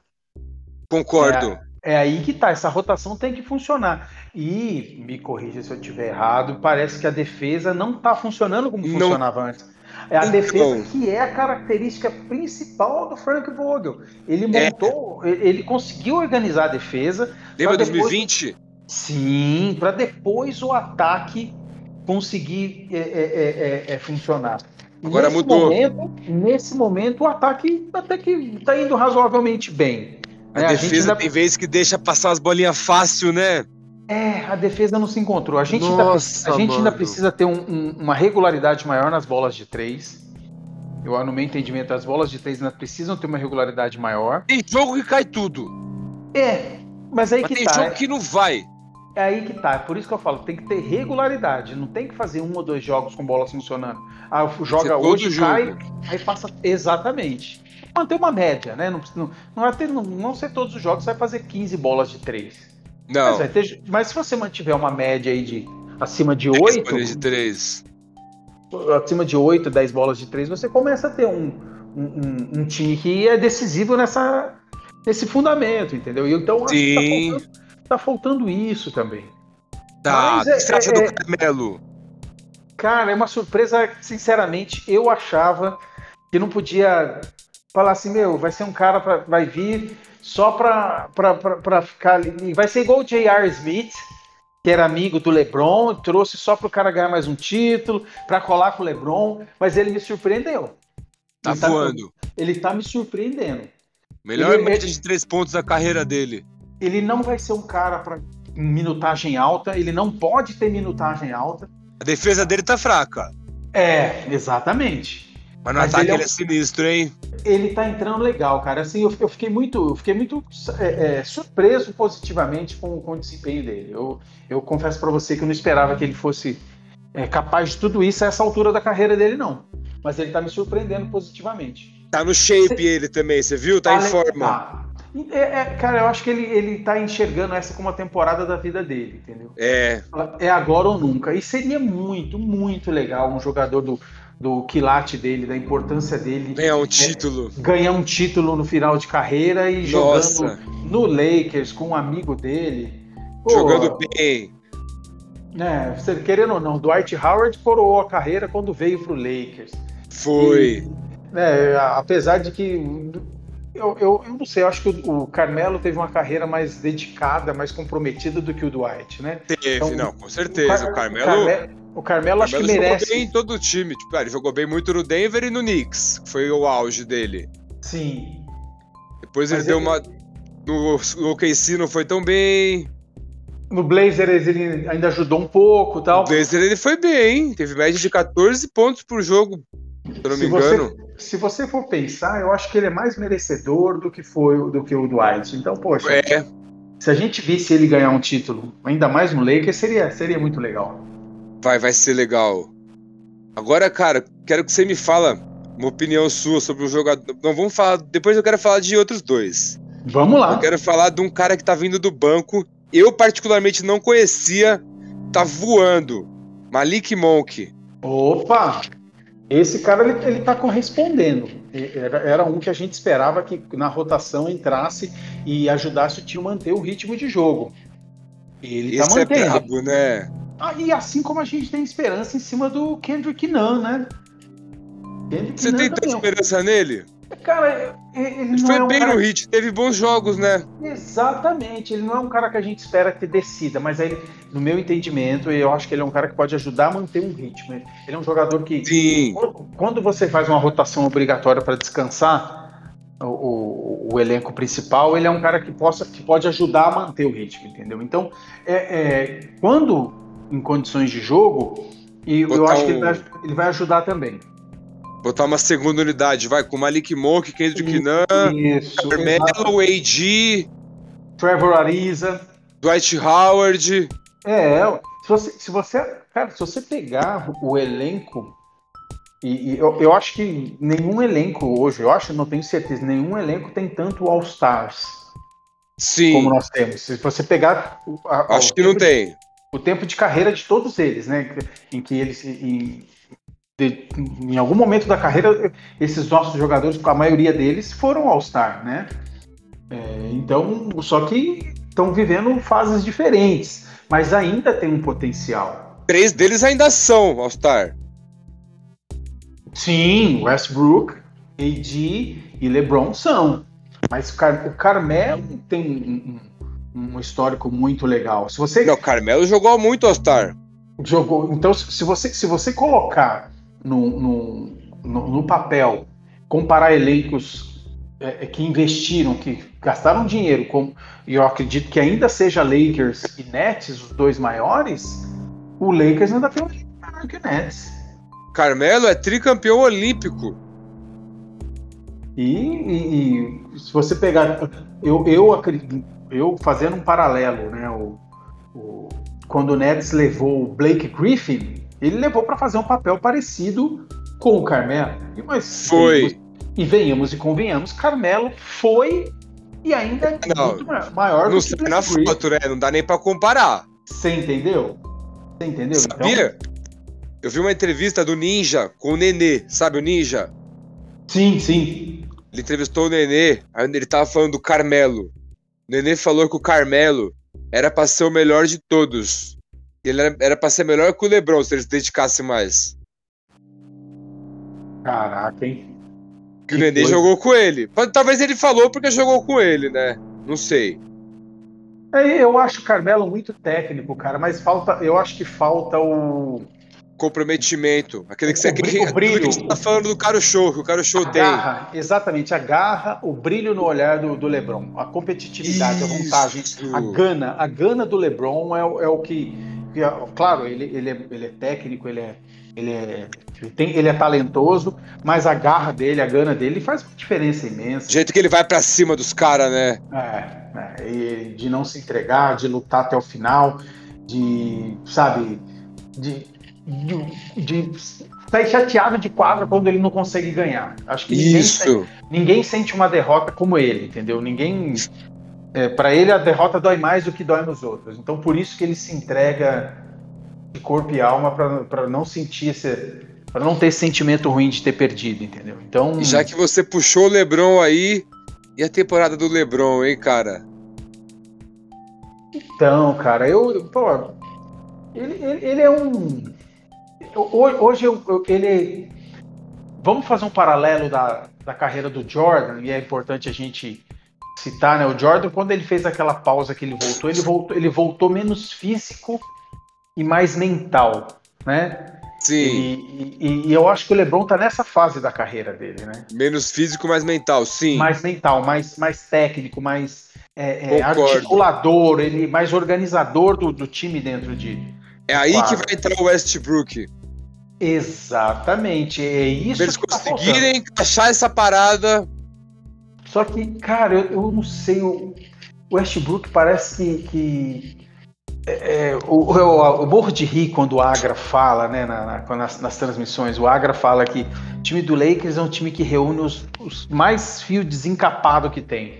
Concordo. É, é aí que tá, essa rotação tem que funcionar. E, me corrija se eu estiver errado, parece que a defesa não tá funcionando como não, funcionava antes. É a defesa que é a característica principal do Frank Vogel. Ele é. montou, é. ele conseguiu organizar a defesa. Lembra depois, 2020? Sim, para depois o ataque conseguir é, é, é, é funcionar. Agora nesse mudou. Momento, nesse momento, o ataque até que está indo razoavelmente bem. A, né? defesa a tem vezes que deixa passar as bolinhas fácil, né? É, a defesa não se encontrou. A gente, Nossa, ainda, a gente ainda precisa ter um, um, uma regularidade maior nas bolas de três. Eu, no meu entendimento, as bolas de três ainda precisam ter uma regularidade maior. Tem jogo que cai tudo. É, mas aí mas que tem tá. Tem jogo é, que não vai. É aí que tá. É por isso que eu falo, tem que ter regularidade. Não tem que fazer um ou dois jogos com bolas funcionando. Ah, joga hoje, cai, aí passa. Exatamente. Manter uma média, né? Não, não, não, vai ter, não, não ser todos os jogos, vai fazer 15 bolas de três. Não. Mas, ter, mas, se você mantiver uma média aí de acima de 8. de 3. Acima de 8, 10 bolas de 3, você começa a ter um, um, um, time que é decisivo nessa, nesse fundamento, entendeu? E então tá Sim. Tá faltando, tá faltando, isso também. Tá, mas, é, é, do Carmelo. Cara, é uma surpresa, sinceramente, eu achava que não podia falar assim, meu, vai ser um cara pra, vai vir só para ficar ali. Vai ser igual o J.R. Smith, que era amigo do LeBron, trouxe só para o cara ganhar mais um título, para colar com o LeBron, mas ele me surpreendeu. Tá ele tá voando. Tá, ele tá me surpreendendo. Melhor ele, média de três pontos da carreira dele. Ele não vai ser um cara para minutagem alta, ele não pode ter minutagem alta. A defesa dele tá fraca. É, exatamente. Mas no Mas ataque ele é, ele é sinistro, hein? Ele tá entrando legal, cara. Assim, eu, eu fiquei muito, eu fiquei muito é, é, surpreso positivamente com, com o desempenho dele. Eu, eu confesso para você que eu não esperava que ele fosse é, capaz de tudo isso a essa altura da carreira dele, não. Mas ele tá me surpreendendo positivamente. Tá no shape você... ele também, você viu? Tá, tá em forma. Tá. É, é, cara, eu acho que ele, ele tá enxergando essa como a temporada da vida dele, entendeu? É. É agora ou nunca. E seria muito, muito legal um jogador do, do quilate dele, da importância dele. Ganhar um título. É, ganhar um título no final de carreira e Nossa. jogando no Lakers com um amigo dele. Pô, jogando bem. Né, querendo ou não, Dwight Howard coroou a carreira quando veio pro Lakers. Foi. E, né, apesar de que eu, eu, eu, não sei, eu acho que o, o, Carmelo teve uma carreira mais dedicada, mais comprometida do que o Dwight, né? Teve, então, não, com certeza. O, Car o Carmelo. Carmelo o Carmelo, acho que merece. Jogou bem em todo o time. Tipo, ele jogou bem muito no Denver e no Knicks. Foi o auge dele. Sim. Depois ele, ele deu uma. No OKC não foi tão bem. No Blazers ele ainda ajudou um pouco tal. No Blazer ele foi bem, teve média de 14 pontos por jogo, se eu não me engano. Você, se você for pensar, eu acho que ele é mais merecedor do que foi do que o Dwight. Então, poxa. É. se a gente visse ele ganhar um título, ainda mais no Lakers, seria, seria muito legal. Vai, vai ser legal. Agora, cara, quero que você me fala uma opinião sua sobre o jogador. Não vamos falar. Depois eu quero falar de outros dois. Vamos lá. Eu quero falar de um cara que tá vindo do banco. Eu, particularmente, não conhecia. Tá voando. Malik Monk. Opa! Esse cara ele, ele tá correspondendo. Era, era um que a gente esperava que na rotação entrasse e ajudasse o time a manter o ritmo de jogo. Ele tá Esse tá mantendo. é brabo, né? Ah, e assim como a gente tem esperança em cima do Kendrick Nunn, né? Kendrick Você Nunn tem tanta esperança nele? Cara, ele, ele foi é um bem cara... no hit, teve bons jogos, né? Exatamente, ele não é um cara que a gente espera que decida, mas aí, no meu entendimento, eu acho que ele é um cara que pode ajudar a manter um ritmo. Ele é um jogador que, Sim. quando você faz uma rotação obrigatória para descansar o, o, o, elenco principal, ele é um cara que, possa, que pode ajudar a manter o ritmo, entendeu? Então, é, é quando em condições de jogo, e eu acho que ele vai, ele vai ajudar também. Botar uma segunda unidade, vai, com Malik Monk, Kendrick Isso, Carmelo, AG, Trevor Ariza, Dwight Howard. É, se você, se você, cara, se você pegar o elenco, e, e eu, eu, acho que nenhum elenco hoje, eu acho, não tenho certeza, nenhum elenco tem tanto All-Stars. Sim. Como nós temos. Se você pegar. A, acho que não de, tem. O tempo de carreira de todos eles, né? Em que eles. Em, de, em algum momento da carreira, esses nossos jogadores, a maioria deles, foram All-Star, né? É, então, só que estão vivendo fases diferentes, mas ainda tem um potencial. Três deles ainda são All-Star. Sim, Westbrook, AD e LeBron são. Mas o, Car o Carmelo tem um, um, histórico muito legal. Se você Não, o Carmelo jogou muito All-Star. Jogou. Então, se você, se você colocar no, no, no, no papel, comparar elencos é, é, que investiram, que gastaram dinheiro, com, e eu acredito que ainda seja Lakers e Nets, os dois maiores, o Lakers ainda tem um maior que o Nets. Carmelo é tricampeão olímpico. E, e, e, se você pegar, eu, eu acredito, eu fazendo um paralelo, né? O, o, quando o Nets levou o Blake Griffin, ele levou para fazer um papel parecido com o Carmelo. Mas foi. E venhamos e convenhamos, Carmelo foi e ainda é não, muito maior não do que na foto, né? Não dá nem para comparar. Você entendeu? Você entendeu? Sabia? Então... Eu vi uma entrevista do Ninja com o Nenê, sabe o Ninja? Sim, sim. Ele entrevistou o Nenê, ele tava falando do Carmelo. O Nenê falou que o Carmelo era pra ser o melhor de todos. Ele era, era pra ser melhor que o Lebron se ele se dedicasse mais. Caraca, hein? Que, que o Nenê coisa. jogou com ele. Talvez ele falou porque jogou com ele, né? Não sei. É, eu acho o Carmelo muito técnico, cara, mas falta. Eu acho que falta o. Comprometimento. Aquele que, você, brilho, o brilho. que a gente tá falando do cara show, que o cara show tem. Exatamente, a garra, o brilho no olhar do, do Lebron, a competitividade, Isso. a vontade, a gana. A gana do Lebron é, é o que claro, ele, ele, é, ele é técnico, ele é, ele é, ele, tem, ele é talentoso, mas a garra dele, a gana dele faz uma diferença imensa. O jeito que ele vai para cima dos caras, né? É, é de não se entregar, de lutar até o final, de, sabe, de, de, de sair chateado de quadra quando ele não consegue ganhar. Acho que ninguém, Isso. ninguém sente uma derrota como ele, entendeu? Ninguém é, para ele a derrota dói mais do que dói nos outros. Então por isso que ele se entrega de corpo e alma para não sentir esse, para não ter esse sentimento ruim de ter perdido, entendeu? Então já que você puxou o LeBron aí e a temporada do LeBron, hein, cara? Então, cara, eu, pô, ele, ele, ele é um hoje eu, eu, ele vamos fazer um paralelo da, da carreira do Jordan e é importante a gente citar, né? O Jordan, quando ele fez aquela pausa que ele voltou, ele voltou, ele voltou menos físico e mais mental, né? Sim. E, e, e, eu acho que o LeBron tá nessa fase da carreira dele, né? Menos físico, mais mental, sim. Mais mental, mais, mais técnico, mais é, é, articulador, ele mais organizador do, do time dentro de. É aí quadro. que vai entrar o Westbrook. Exatamente, é isso. Eles que tá conseguirem tá encaixar essa parada só que, cara, eu, eu não sei. Eu, o Westbrook parece que, que é, é, o, o, o morro de rir quando o Agra fala, né, na, na, nas, nas, transmissões, o Agra fala que o time do Lakers é um time que reúne os, os mais fios desencapados que tem.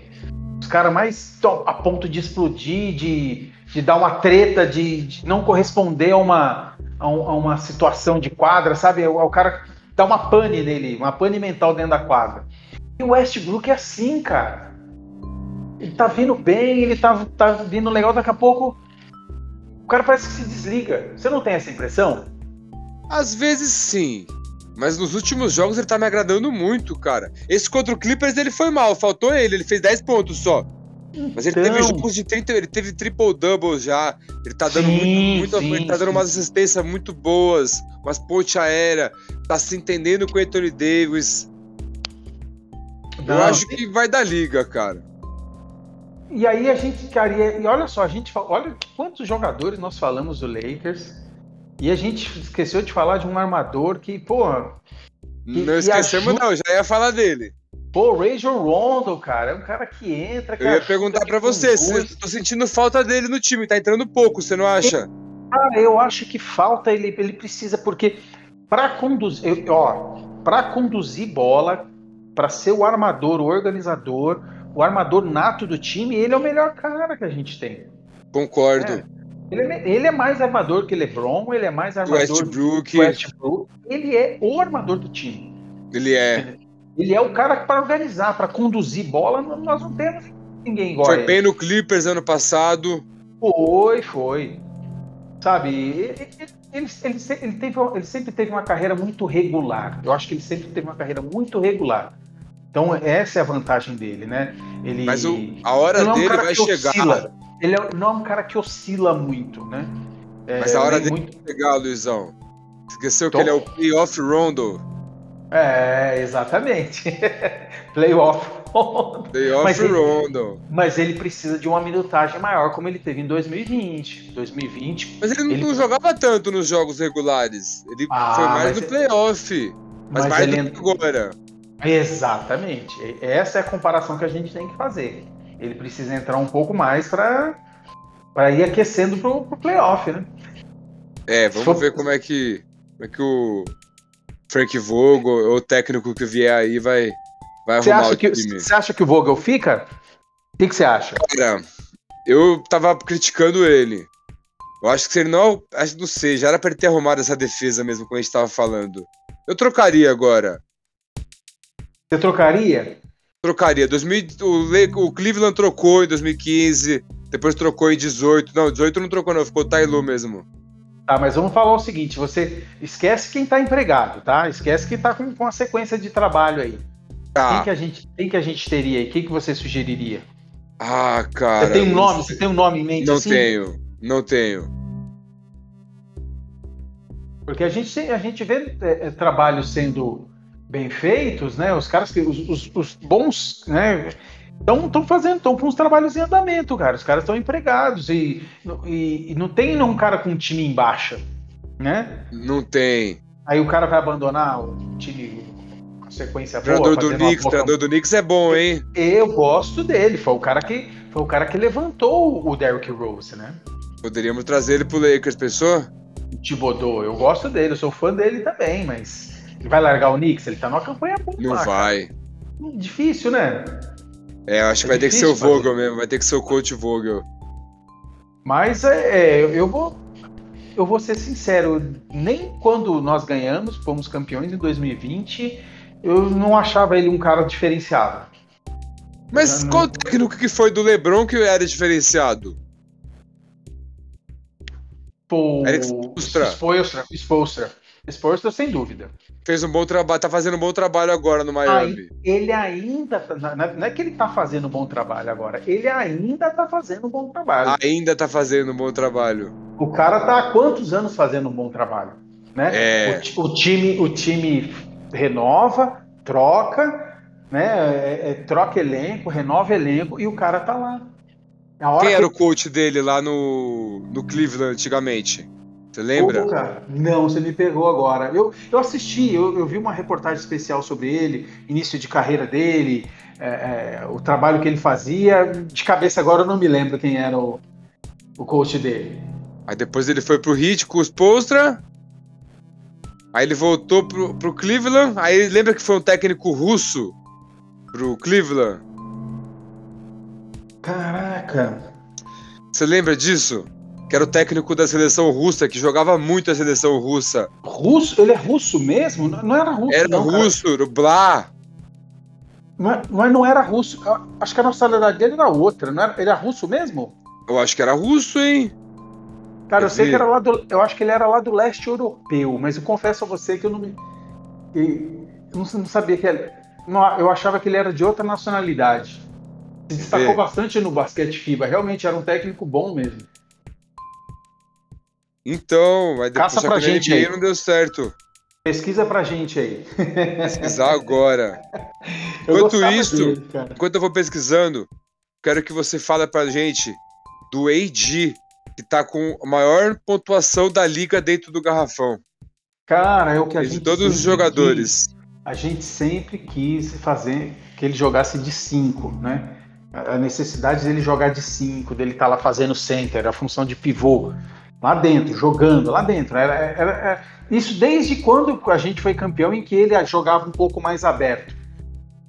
Os caras mais a ponto de explodir, de, de dar uma treta, de, de não corresponder a uma, a, um, a, uma situação de quadra, sabe? O, o cara dá uma pane nele, uma pane mental dentro da quadra. E o Westbrook é assim, cara. Ele tá vindo bem, ele tá, tá vindo legal, daqui a pouco cara parece que se desliga. Você não tem essa impressão? Às vezes sim. Mas nos últimos jogos ele tá me agradando muito, cara. Esse contra o Clippers ele foi mal, faltou ele, ele fez 10 pontos só. Mas ele teve então- jogos de 30, ele teve triple-double já. Ele tá dando sim, muito, muito sim, ele tá dando sim. umas assistências muito boas, umas ponte aérea, tá se entendendo com o Anthony Davis. Não, Eu acho que vai dar liga, cara. E aí a gente queria. E olha só, a gente olha quantos jogadores nós falamos do Lakers. E a gente esqueceu de falar de um armador que, pô. não esquecemos, ajuda... não, já ia falar dele. Pô, Rajon Rondo, cara, é um cara que entra. Eu ia perguntar para você, se tô sentindo falta dele no time, tá entrando pouco, você não acha? Cara, eu acho que falta ele, ele precisa, porque para conduzir, ó, para conduzir bola, para ser o armador, o organizador, o armador nato do time, ele é o melhor cara que a gente tem. Concordo. É. Ele, é, ele, é, mais armador que LeBron, ele é mais armador Westbrook. que Westbrook. Ele é o armador do time. Ele é. Ele é o cara para organizar, para conduzir bola. Nós não temos ninguém igual. Foi bem no Clippers ano passado. Foi, foi. Sabe, ele, ele, ele, ele, teve, ele sempre teve uma carreira muito regular. Eu acho que ele sempre teve uma carreira muito regular. Então essa é a vantagem dele, né? Ele, Mas o, a hora é um dele vai chegar. Oscila. Ele é, não é um cara que oscila muito, né? É, Mas a hora dele muito... vai chegar, Luizão. Esqueceu então... que ele é o playoff Rondo. É, exatamente. playoff Rondo. Playoff mas Rondo. Ele, mas ele precisa de uma minutagem maior, como ele teve em 2020. 2020. Mas ele, ele... não jogava tanto nos jogos regulares. Ele ah, foi mais no playoff. Mas, mas mais ele... do que agora. Exatamente. Essa é a comparação que a gente tem que fazer. Ele precisa entrar um pouco mais para ir aquecendo pro, pro playoff, né? É, vamos For... ver como é que como é que o Frank Vogel, o técnico que vier aí, vai, vai arrumar o time. Você acha que o Vogel fica? O que você acha? Cara, eu tava criticando ele. Eu acho que se ele não. Acho não sei, já era pra ele ter arrumado essa defesa mesmo, como a gente tava falando. Eu trocaria agora. Você trocaria? Trocaria. 2000, o, o Cleveland trocou em 2015, depois trocou em 18. Não, 18 não trocou, não, ficou Tailu mesmo. Tá, mas vamos falar o seguinte: você esquece quem tá empregado, tá? Esquece quem tá com, com a sequência de trabalho aí. Tá. Quem que a gente, quem que a gente teria aí? Quem que você sugeriria? Ah, cara. Você tem um nome? Você tem um nome em mente? Não assim? tenho, não tenho. Porque a gente, a gente vê é, é trabalho sendo bem feitos, né? Os caras que os, os, os bons, né? Estão fazendo, estão com os trabalhos em andamento, cara. Os caras estão empregados e, e, e, não tem um cara com um time em baixa, né? Não tem. Aí o cara vai abandonar o time com sequência boa. Treinador do Knicks, treinador do Knicks é bom, hein? Eu gosto dele. Foi o cara que foi o cara que levantou o Derrick Rose, né? Poderíamos trazer ele pro Lakers, pessoa? Thibodeau, eu gosto dele, eu sou fã dele também, mas ele vai largar o Knicks? Ele tá numa campanha boa. Não vai. Cara. Difícil, né? É, acho é que vai ter que ser o Vogel mesmo, vai ter que ser o coach Vogel. Mas é, é, eu vou eu vou ser sincero, nem quando nós ganhamos, fomos campeões em 2020, eu não achava ele um cara diferenciado. Mas não... qual técnico que foi do LeBron que era diferenciado? Pô, Eric Spoelstra. Spoelstra. Spoelstra, sem dúvida. Fez um bom trabalho, tá fazendo um bom trabalho agora no Miami. ele ainda. Tá, não é que ele tá fazendo um bom trabalho agora, ele ainda tá fazendo um bom trabalho. Ainda tá fazendo um bom trabalho. O cara tá há quantos anos fazendo um bom trabalho? Né? É... O, o time, o time renova, troca, né? É, é, troca elenco, renova elenco e o cara tá lá. Quem era o coach dele lá no, no Cleveland antigamente? Você lembra? Cara, não, você me pegou agora. Eu, eu assisti, eu, eu vi uma reportagem especial sobre ele, início de carreira dele, é, é, o trabalho que ele fazia. De cabeça agora eu não me lembro quem era o, o coach dele. Aí depois ele foi pro Heat com os Postra. Aí ele voltou pro, pro Cleveland. Aí lembra que foi um técnico russo pro Cleveland? Caraca. Você lembra disso? Que era o técnico da seleção russa, que jogava muito a seleção russa. Russo? Ele é russo mesmo? Não era russo. Era não, russo, Blá. Mas, mas, não era russo. Acho que a nacionalidade dele era outra. Não era, ele era russo mesmo? Eu acho que era russo, hein? Cara, eu sei que era lá do. Eu acho que ele era lá do leste europeu, mas eu confesso a você que eu não me. Eu não, não sabia que ele. Não, eu achava que ele era de outra nacionalidade. Se destacou bastante no basquete FIBA. Realmente era um técnico bom mesmo. Então, mas depois Caça pra gente aí. não deu certo. Pesquisa pra gente aí. Pesquisar agora. enquanto isso, dele, enquanto eu vou pesquisando, quero que você fale pra gente do AD, que tá com a maior pontuação da liga dentro do garrafão. Cara, é o que a de gente. todos os jogadores. Quis. A gente sempre quis fazer que ele jogasse de 5, né? A necessidade dele jogar de 5, dele estar tá lá fazendo center, a função de pivô lá dentro, jogando lá dentro. Era, era, era, isso desde quando a gente foi campeão, em que ele jogava um pouco mais aberto.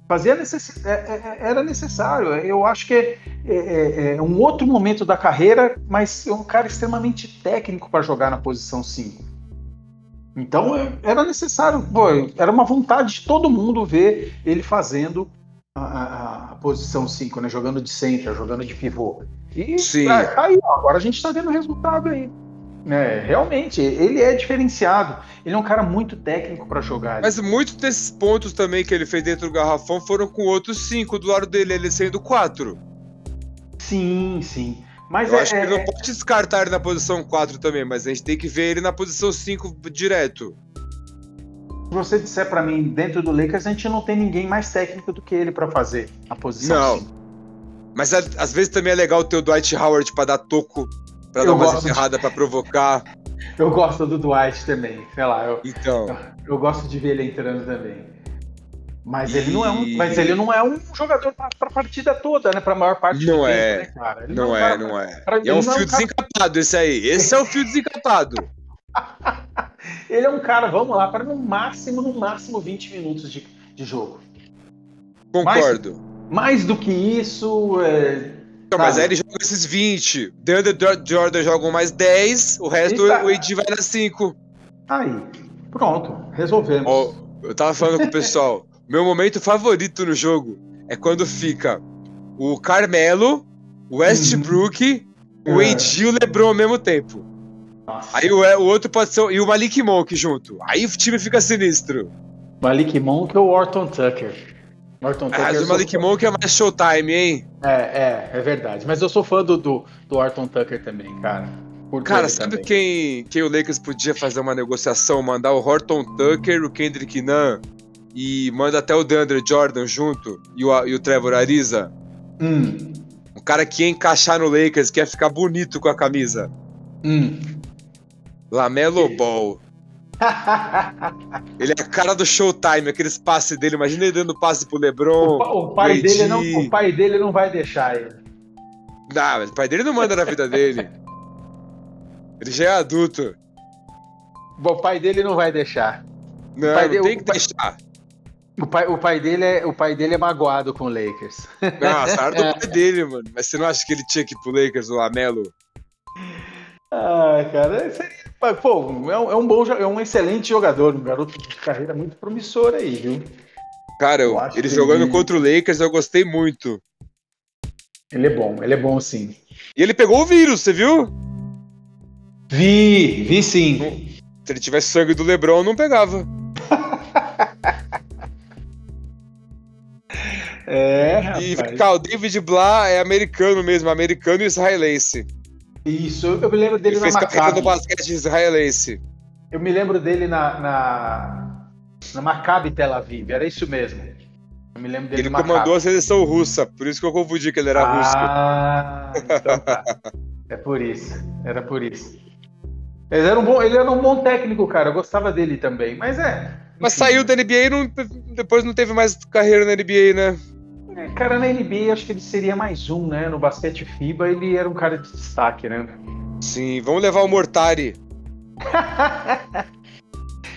Fazia necess... É, é, era necessário. Eu acho que é, é, é, um outro momento da carreira, mas é um cara extremamente técnico para jogar na posição 5. Então era necessário, pô, era uma vontade de todo mundo ver ele fazendo a, a, a posição 5, né? Jogando de center, jogando de pivô. E Sim. Tá aí, ó, agora a gente está vendo o resultado aí. É, realmente, ele é diferenciado. Ele é um cara muito técnico para jogar. Mas muitos desses pontos também que ele fez dentro do garrafão foram com outros cinco do lado dele, ele sendo quatro. Sim, sim. Mas Eu é, acho que ele é, não pode descartar ele na posição 4 também, mas a gente tem que ver ele na posição 5 direto. Se você disser para mim, dentro do Lakers, a gente não tem ninguém mais técnico do que ele para fazer a posição Não. 5. Mas às vezes também é legal ter o Dwight Howard pra dar toco, pra Eu dar umas gosto de- pra provocar. Eu gosto do Dwight também, sei lá, eu, Então, eu gosto de ver ele entrando também. Mas ele E- não é um, mas ele não é um jogador para a partida toda, né? Para a maior parte Não do é. tempo, né, cara? Ele não um é, cara- não é. pra- E é um ele não é fio um desencapado esse aí. Esse é o fio desencapado. Ele é um cara, vamos lá, para no máximo, no máximo 20 minutos de, de jogo. Concordo. Mais do que isso, é, Então, mas aí ele joga esses 20. DeAndre Jo- Jordan jogam mais 10, o resto Eita. o AD vai nas 5. aí, pronto, resolvemos. Ó, eu tava falando com o pessoal. Meu momento favorito no jogo é quando fica o Carmelo, o Westbrook, o É. AD e o LeBron ao mesmo tempo. Nossa. Aí o, o outro pode ser. E o Malik Monk junto. Aí o time fica sinistro. Malik Monk ou Orton Tucker? Orton Tucker. Mas o sou Malik fã- Monk é mais showtime, hein? É, é, é verdade. Mas eu sou fã do, do, do Orton Tucker também, cara. Cara, sabe também. quem, quem o Lakers podia fazer uma negociação? Mandar o Horton Tucker, o Kendrick Nunn e manda até o DeAndre Jordan junto e o, e o Trevor Ariza? Hum, Um cara que ia encaixar no Lakers, que ia ficar bonito com a camisa. hum. Lamelo Ball. Ele é a cara do Showtime, aqueles passes dele. Imagina ele dando passe pro LeBron. O, o pai dele não, o pai dele não vai deixar ele. Não, mas o pai dele não manda na vida dele. Ele já é adulto. O pai dele não vai deixar. Não, pai não dele- tem o que pai- deixar. O pai, o pai dele é o pai dele é magoado com o Lakers. Não, azar do pai dele, mano. Mas você não acha que ele tinha que ir pro Lakers, o Lamelo? Ah, cara, seria, pô, é um, é um bom, é um excelente jogador, um garoto de carreira muito promissor aí, viu? Cara, Eu ele jogando ele- contra o Lakers, eu gostei muito. Ele é bom, ele é bom sim. E ele pegou o vírus, você viu? Vi, vi sim. Se ele tivesse sangue do LeBron, não pegava. É, E rapaz. vem cá, o David Blah é americano mesmo, americano e israelense. Isso, eu me lembro dele Ele na fez carreira Maccabi. no basquete israelense. Eu me lembro dele na, na, na Maccabi Tel Aviv, era isso mesmo. Eu me lembro dele Ele comandou a seleção russa, por isso que eu confundi que ele era russo. Ah, então tá. É por isso, era por isso. Ele era um bom, ele era um bom técnico, cara. Eu gostava dele também. Mas é. Mas saiu da NBA e não, depois não teve mais carreira na NBA, né? É, cara, na NBA acho que ele seria mais um, né? No basquete FIBA ele era um cara de destaque, né? Sim, vamos levar o Mortari.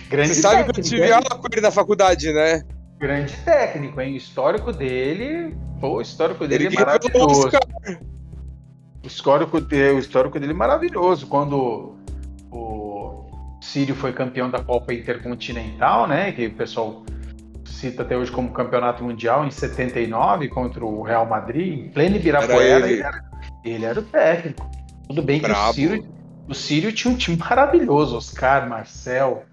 Grande Você sabe que eu tive aula com ele na faculdade, né? Grande técnico, hein? O histórico dele. Pô, o histórico dele Ele é maravilhoso. O histórico, o histórico dele é maravilhoso. Quando o Sírio foi campeão da Copa Intercontinental, né? Que o pessoal cita até hoje como campeonato mundial em 79 contra o Real Madrid, em pleno Ibirapuera, Era ele. ele era, ele era o técnico. Tudo bem que o. Sírio, o Sírio tinha um time maravilhoso, Oscar, Marcel,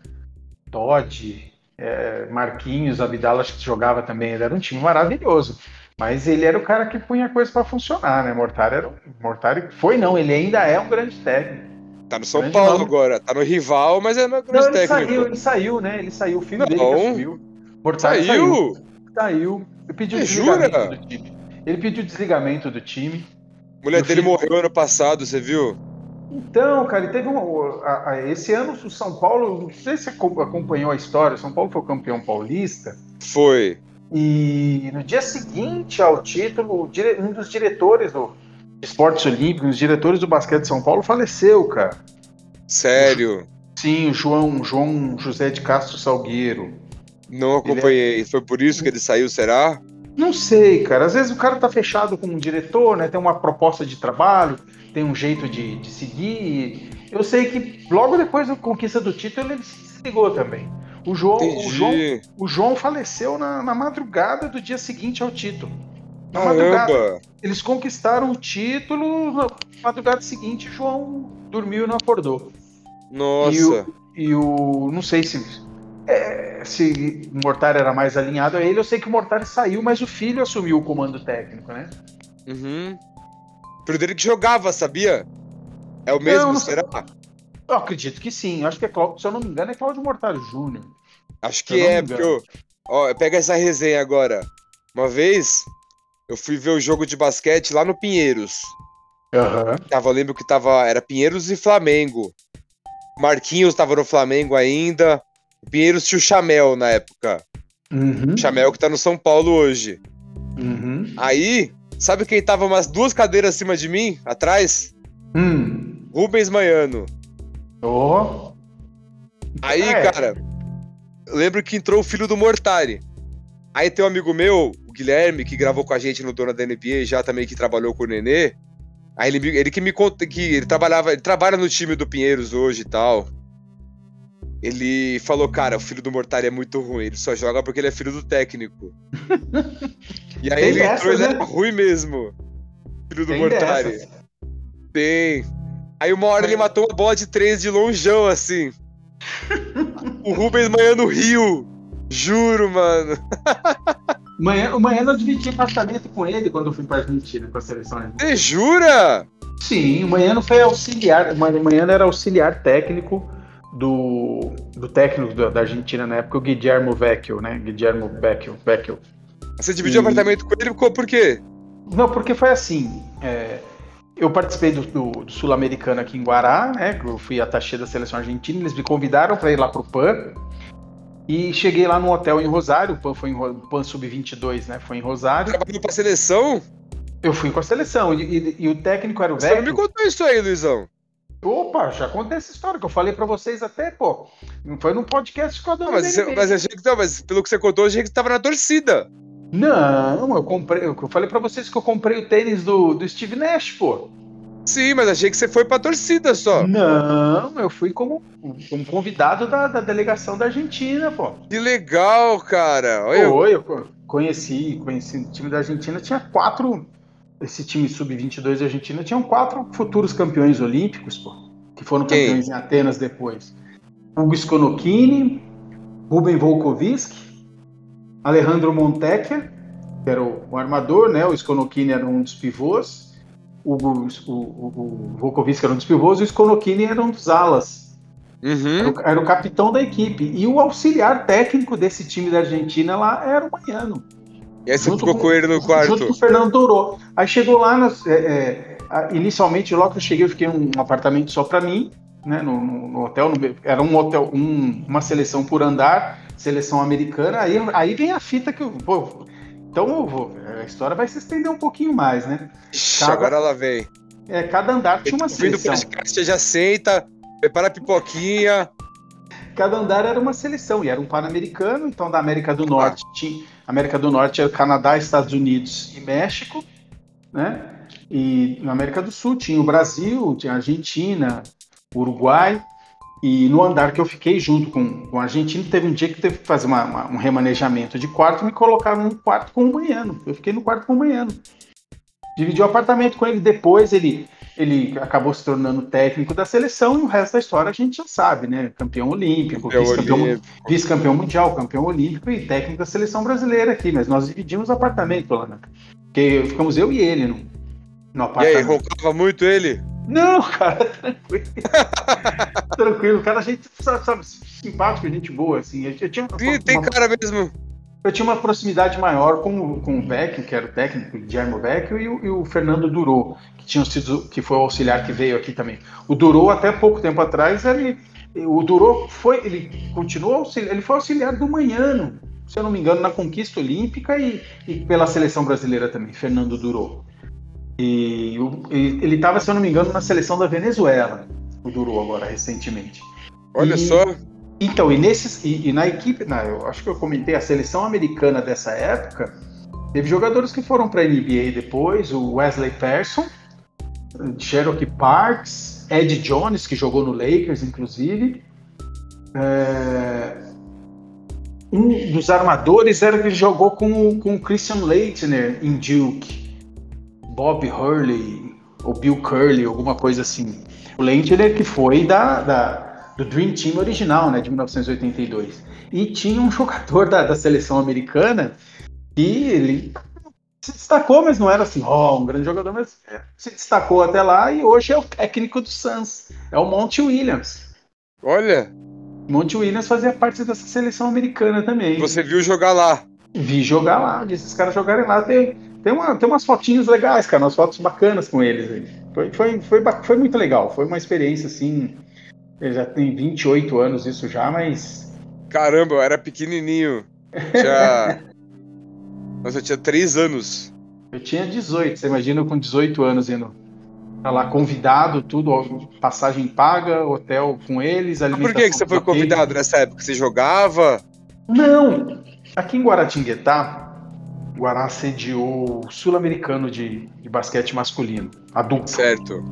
Todd, eh, Marquinhos, Abdala acho que jogava também, ele era um time maravilhoso. Mas ele era o cara que punha a coisa para funcionar, né? Mortari era um, Mortari foi não, ele ainda é um grande técnico. Tá no São Grande Paulo nome. agora. Tá no rival, mas é Não, grande ele técnico. saiu, ele saiu, né? Ele saiu, o filho Não. dele que assumiu. Saiu. Saiu? Saiu. Ele pediu Você desligamento jura? do time. Ele pediu desligamento do time. A mulher dele filho- morreu ano passado, você viu? Então, cara, teve um. a- a- esse ano o São Paulo, não sei se acompanhou a história, o São Paulo foi o campeão paulista. Foi. E no dia seguinte ao título, um dos diretores do Esportes Olímpicos, um dos diretores do basquete de São Paulo, faleceu, cara. Sério. Sim, o João, João José de Castro Salgueiro. Não acompanhei. Foi por isso que ele saiu, será? Não sei, cara. Às vezes o cara tá fechado com um diretor, né? Tem uma proposta de trabalho, tem um jeito de, de seguir. Eu sei que logo depois da conquista do título ele se desligou também. O João, o João, o João faleceu na, na madrugada do dia seguinte ao título. Na madrugada. Caramba. Eles conquistaram o título, na madrugada seguinte o João dormiu e não acordou. Nossa. E o, e o- não sei se é, se o Mortari era mais alinhado a ele, eu sei que o Mortari saiu, mas o filho assumiu o comando técnico, né? Uhum. Dele que jogava, sabia? É o mesmo, Não, será? Eu acredito que sim. Acho que é Cláudio, se eu não me engano, é Cláudio Mortari Júnior. Acho que é, porque eu. Ó, pega essa resenha agora. Uma vez, eu fui ver o jogo de basquete lá no Pinheiros. Aham. Tava, eu lembro que tava. Era Pinheiros e Flamengo. Marquinhos tava no Flamengo ainda. O Pinheiros tinha o Chamel na época. Uhum. O Chamel que tá no São Paulo hoje. Uhum. Aí, sabe quem tava umas duas cadeiras acima de mim, atrás? Hum. Rubens Manhano. Oh. Aí, É. cara, eu lembro que entrou o filho do Mortari. Aí tem um amigo meu, o Guilherme, que gravou com a gente no Dona da NBA, já também que trabalhou com o Nenê. Aí ele, ele que me conta que ele trabalhava, ele trabalha no time do Pinheiros hoje e tal. Ele falou, cara, o filho do Mortari é muito ruim, ele só joga porque ele é filho do técnico. e aí Tem ele dessas, entrou, ele né? era ruim mesmo. Filho do Tem Mortari. dessas. Tem. Aí uma hora ele matou uma bola de três de longeão, assim. o Rubens manhã no Rio. Juro, mano. Manhã, o Manhã eu dividi apartamento com ele quando eu fui pra Argentina com a seleção. argentina. Você jura? Sim, o Manhã foi auxiliar. O Manhã era auxiliar técnico do, do técnico da, da Argentina na época, o Guillermo Vecchio, né? Guillermo Vecchio. Vecchio. Você dividiu E- apartamento com ele por quê? Não, porque foi assim. é, eu participei do, do- do Sul-Americano aqui em Guará, né? que Eu fui attaché da seleção argentina, eles me convidaram para ir lá pro PAN. E cheguei lá num hotel em Rosário, o PAN foi em o PAN Sub-22, né? Foi em Rosário. Trabalhou pra seleção? Eu fui com a seleção e, e- e o técnico era o Você não me contou isso aí, Luizão. Opa, já contei essa história que eu falei pra vocês até, pô. Não foi num podcast com a dona Não, mas, você, mas eu achei que não, mas pelo que você contou, eu achei que você tava na torcida. Não, eu comprei. Eu falei pra vocês que eu comprei o tênis do, do Steve Nash, pô. Sim, mas achei que você foi pra torcida só. Não, eu fui como, como convidado da, da delegação da Argentina, pô. Que legal, cara. Olha, Foi, eu co- conheci, conheci o time da Argentina, tinha quatro. Esse time sub-22 da Argentina tinham quatro futuros campeões olímpicos, pô. Que foram Quem? campeões em Atenas depois. Hugo Sconocchini, Ruben Volkovic, Alejandro Montecchia, que era o, o armador, né? O Sconocchini era um dos pivôs. O, o, o, Volkovic era um dos pivôs e o Sconocchini era um dos alas. Era Uhum. o, era o capitão da equipe. E o auxiliar técnico desse time da Argentina lá era o Manhano. E aí você Junto ficou com- com ele no Junto com quarto. o Fernando Dourou. Aí chegou lá, nas- é, é, inicialmente, logo que eu cheguei, eu fiquei num apartamento só pra mim. né, no, no hotel, no, era um hotel, um, uma seleção por andar, seleção americana, aí, aí vem a fita que eu. Pô, então eu vou, a história vai se estender um pouquinho mais, né? Cada, agora ela vem. É, cada andar tinha uma seleção. O podcast já senta, prepara a pipoquinha. Cada andar era uma seleção, e era um pan-americano, então da América do Norte tinha. América do Norte era Canadá, Estados Unidos e México, né? E na América do Sul tinha o Brasil, tinha a Argentina, Uruguai. E no andar que eu fiquei junto com, com a Argentina, teve um dia que teve que fazer uma, uma, um remanejamento de quarto e me colocaram num quarto com o banhano. Eu fiquei no quarto com o banhano. Dividi o apartamento com ele. Depois ele, ele acabou se tornando técnico da seleção e o resto da história a gente já sabe, né? Campeão olímpico, vice-campeão vice mundial, campeão olímpico e técnico da seleção brasileira aqui. Mas nós dividimos o apartamento lá, né? Porque ficamos eu e ele no, no apartamento. E aí, roncava muito ele? Não, cara, tranquilo. tranquilo, cara, a gente, sabe, sabe, simpático, gente boa, assim. Eu, tinha uma, Sim, tem uma, cara mesmo. Eu tinha uma proximidade maior com, com o Vecchio, que era o técnico, Guilherme Vecchio, e o, e o Fernando Durô, que, tinha sido, que foi o auxiliar que veio aqui também. O Durô, até pouco tempo atrás, ele, o Durô foi, ele continuou, auxiliar, ele foi auxiliar do Manhano, se eu não me engano, na conquista olímpica e, e pela seleção brasileira também, Fernando Durô. E ele estava, se eu não me engano, na seleção da Venezuela, o Duru agora, recentemente. Olha e, só. Então, e, nesses, e, e na equipe, na, eu acho que eu comentei, a seleção americana dessa época, teve jogadores que foram para a NBA depois, o Wesley Person, Cherokee Parks, Ed Jones, que jogou no Lakers, inclusive. É, um dos armadores era que jogou com, com o Christian Leitner em Duke. Bob Hurley ou Bill Curley, alguma coisa assim. O Lentner que foi da, da, do Dream Team original, né, de 1982. E tinha um jogador da, da seleção americana que ele se destacou, mas não era assim, ó, oh, um grande jogador, mas se destacou até lá e hoje é o técnico do Suns, é o Monty Williams. Olha! Monty Williams fazia parte dessa seleção americana também. Você viu jogar lá? Vi jogar lá, vi esses caras jogarem lá. Tem, tem, uma, tem umas fotinhos legais, cara, umas fotos bacanas com eles. Foi, foi, foi, foi muito legal, foi uma experiência assim. Já tem 28 anos isso já, mas. Caramba, eu era pequenininho. Tinha. Nossa, eu tinha 3 anos. Eu tinha 18, você imagina com 18 anos indo pra lá, convidado, tudo, passagem paga, hotel com eles, alimentação. Por que, que você foi convidado nessa época? Você jogava? Não, aqui em Guaratinguetá, Guará sediou o Sul-Americano de, de basquete masculino, adulto. Certo.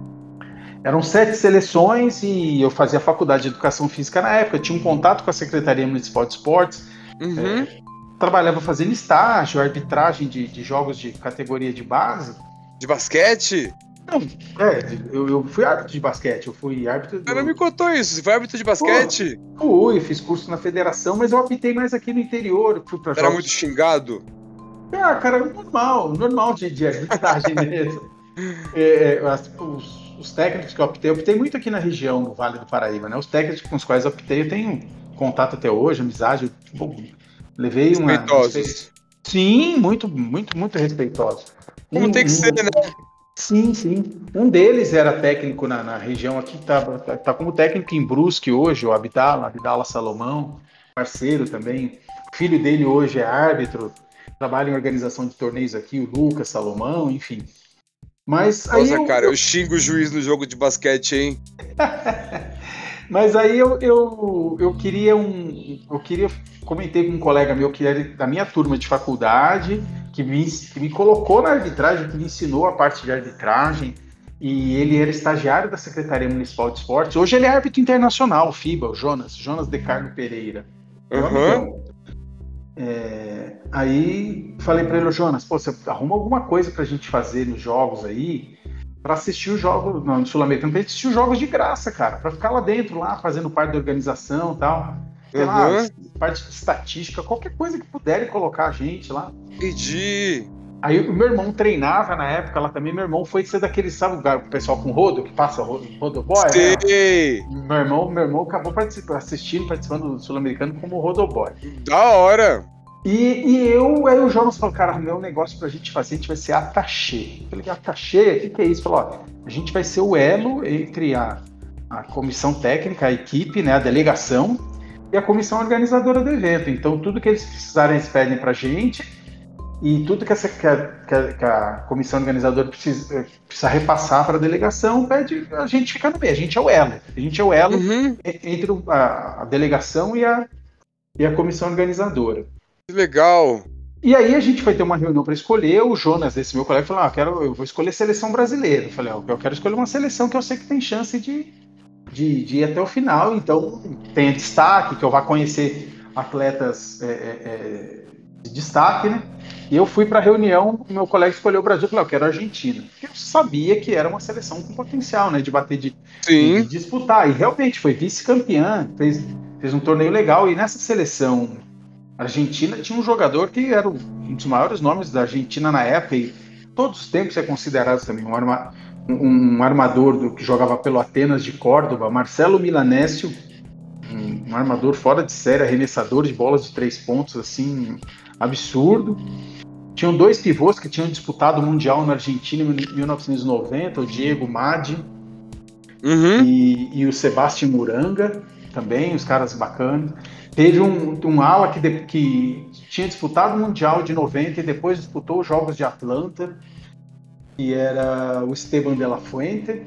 Eram sete seleções e eu fazia faculdade de educação física na época. Tinha um contato com a Secretaria Municipal de Esportes. Uhum. É, trabalhava fazendo estágio, arbitragem de, de, jogos de categoria de base. De basquete? Não, é, eu, eu fui árbitro de basquete, eu fui árbitro. Ela me contou isso, você foi árbitro de basquete? Pô, fui, fiz curso na federação, mas eu apitei mais aqui no interior. Fui pra Era jogos... muito xingado? Ah, cara, normal, normal de, de arbitragem mesmo. É, é os, os, técnicos que eu optei, eu optei muito aqui na região do Vale do Paraíba, né? Os técnicos com os quais eu optei, eu tenho contato até hoje, amizade. Bom, levei uma. Respeitosos. Sim, muito, muito, muito respeitosos. Como um, tem que um, ser, né? Sim, sim. Um deles era técnico na, na região aqui, tá, tá, tá, como técnico em Brusque hoje, o Abdala, Abdala Salomão, parceiro também. O filho dele hoje é árbitro trabalha em organização de torneios aqui, o Lucas, Salomão, enfim. Mas Nossa, aí eu, cara, eu xingo o juiz no jogo de basquete, hein? Mas aí eu, eu, eu queria um. Eu queria. Comentei com um colega meu que era da minha turma de faculdade, que me, que me colocou na arbitragem, que me ensinou a parte de arbitragem. E ele era estagiário da Secretaria Municipal de Esportes. Hoje ele é árbitro internacional, FIBA, o Jonas, Jonas de Carlo Pereira. Uhum. É, aí falei para ele, Jonas, pô, você arruma alguma coisa pra gente fazer nos jogos aí, para assistir os jogos no Sul-Americano, gente assistir os jogos de graça, cara, para ficar lá dentro, lá, fazendo parte da organização e tal. Sei uhum. lá, parte de estatística, qualquer coisa que puderem colocar a gente lá. Pedi. Aí o meu irmão treinava na época lá também. Meu irmão foi ser daquele, sabe, o pessoal com rodo, que passa rodoboy? Sei. Né? Meu irmão, meu irmão acabou participando, assistindo, participando do Sul-Americano como rodoboy. Da hora! E, e, eu, aí o Jonas falou, cara, meu negócio pra gente fazer, a gente vai ser atachê. Eu falei, atachê? O que, que é isso? Falou, ó, a gente vai ser o elo entre a, a comissão técnica, a equipe, né, a delegação e a comissão organizadora do evento. Então, tudo que eles precisarem, eles pedem para a gente e tudo que, essa, que, a, que a, comissão organizadora precisa, precisa repassar para a delegação, pede, a gente fica no meio. A gente é o elo. A gente é o elo Uhum. entre a, a delegação e a, e a comissão organizadora. Que legal. E aí a gente foi ter uma reunião para escolher. O Jonas, esse meu colega, falou: ah, eu, quero, eu vou escolher seleção brasileira. Eu falei: ah, eu quero escolher uma seleção que eu sei que tem chance de, de, de ir até o final. Então tenha destaque, que eu vá conhecer atletas é, é, é, de destaque, né? E eu fui para a reunião, meu colega escolheu o Brasil, eu falei, eu quero a Argentina. Porque eu sabia que era uma seleção com potencial, né? De bater de, de Sim. disputar. E realmente foi vice-campeã, fez, fez um torneio legal. E nessa seleção argentina tinha um jogador que era um dos maiores nomes da Argentina na época, e todos os tempos é considerado também um, arma, um, um armador do, que jogava pelo Atenas de Córdoba, Marcelo Milanésio, um, um armador fora de série, arremessador de bolas de três pontos, assim, absurdo. Tinham dois pivôs que tinham disputado o Mundial na Argentina em 1990, o Diego Madi Uhum. e, e o Sebastião Muranga, também, os caras bacanas. Teve um, um ala que, de- que tinha disputado o Mundial de 90 e depois disputou os Jogos de Atlanta, que era o Esteban de la Fuente.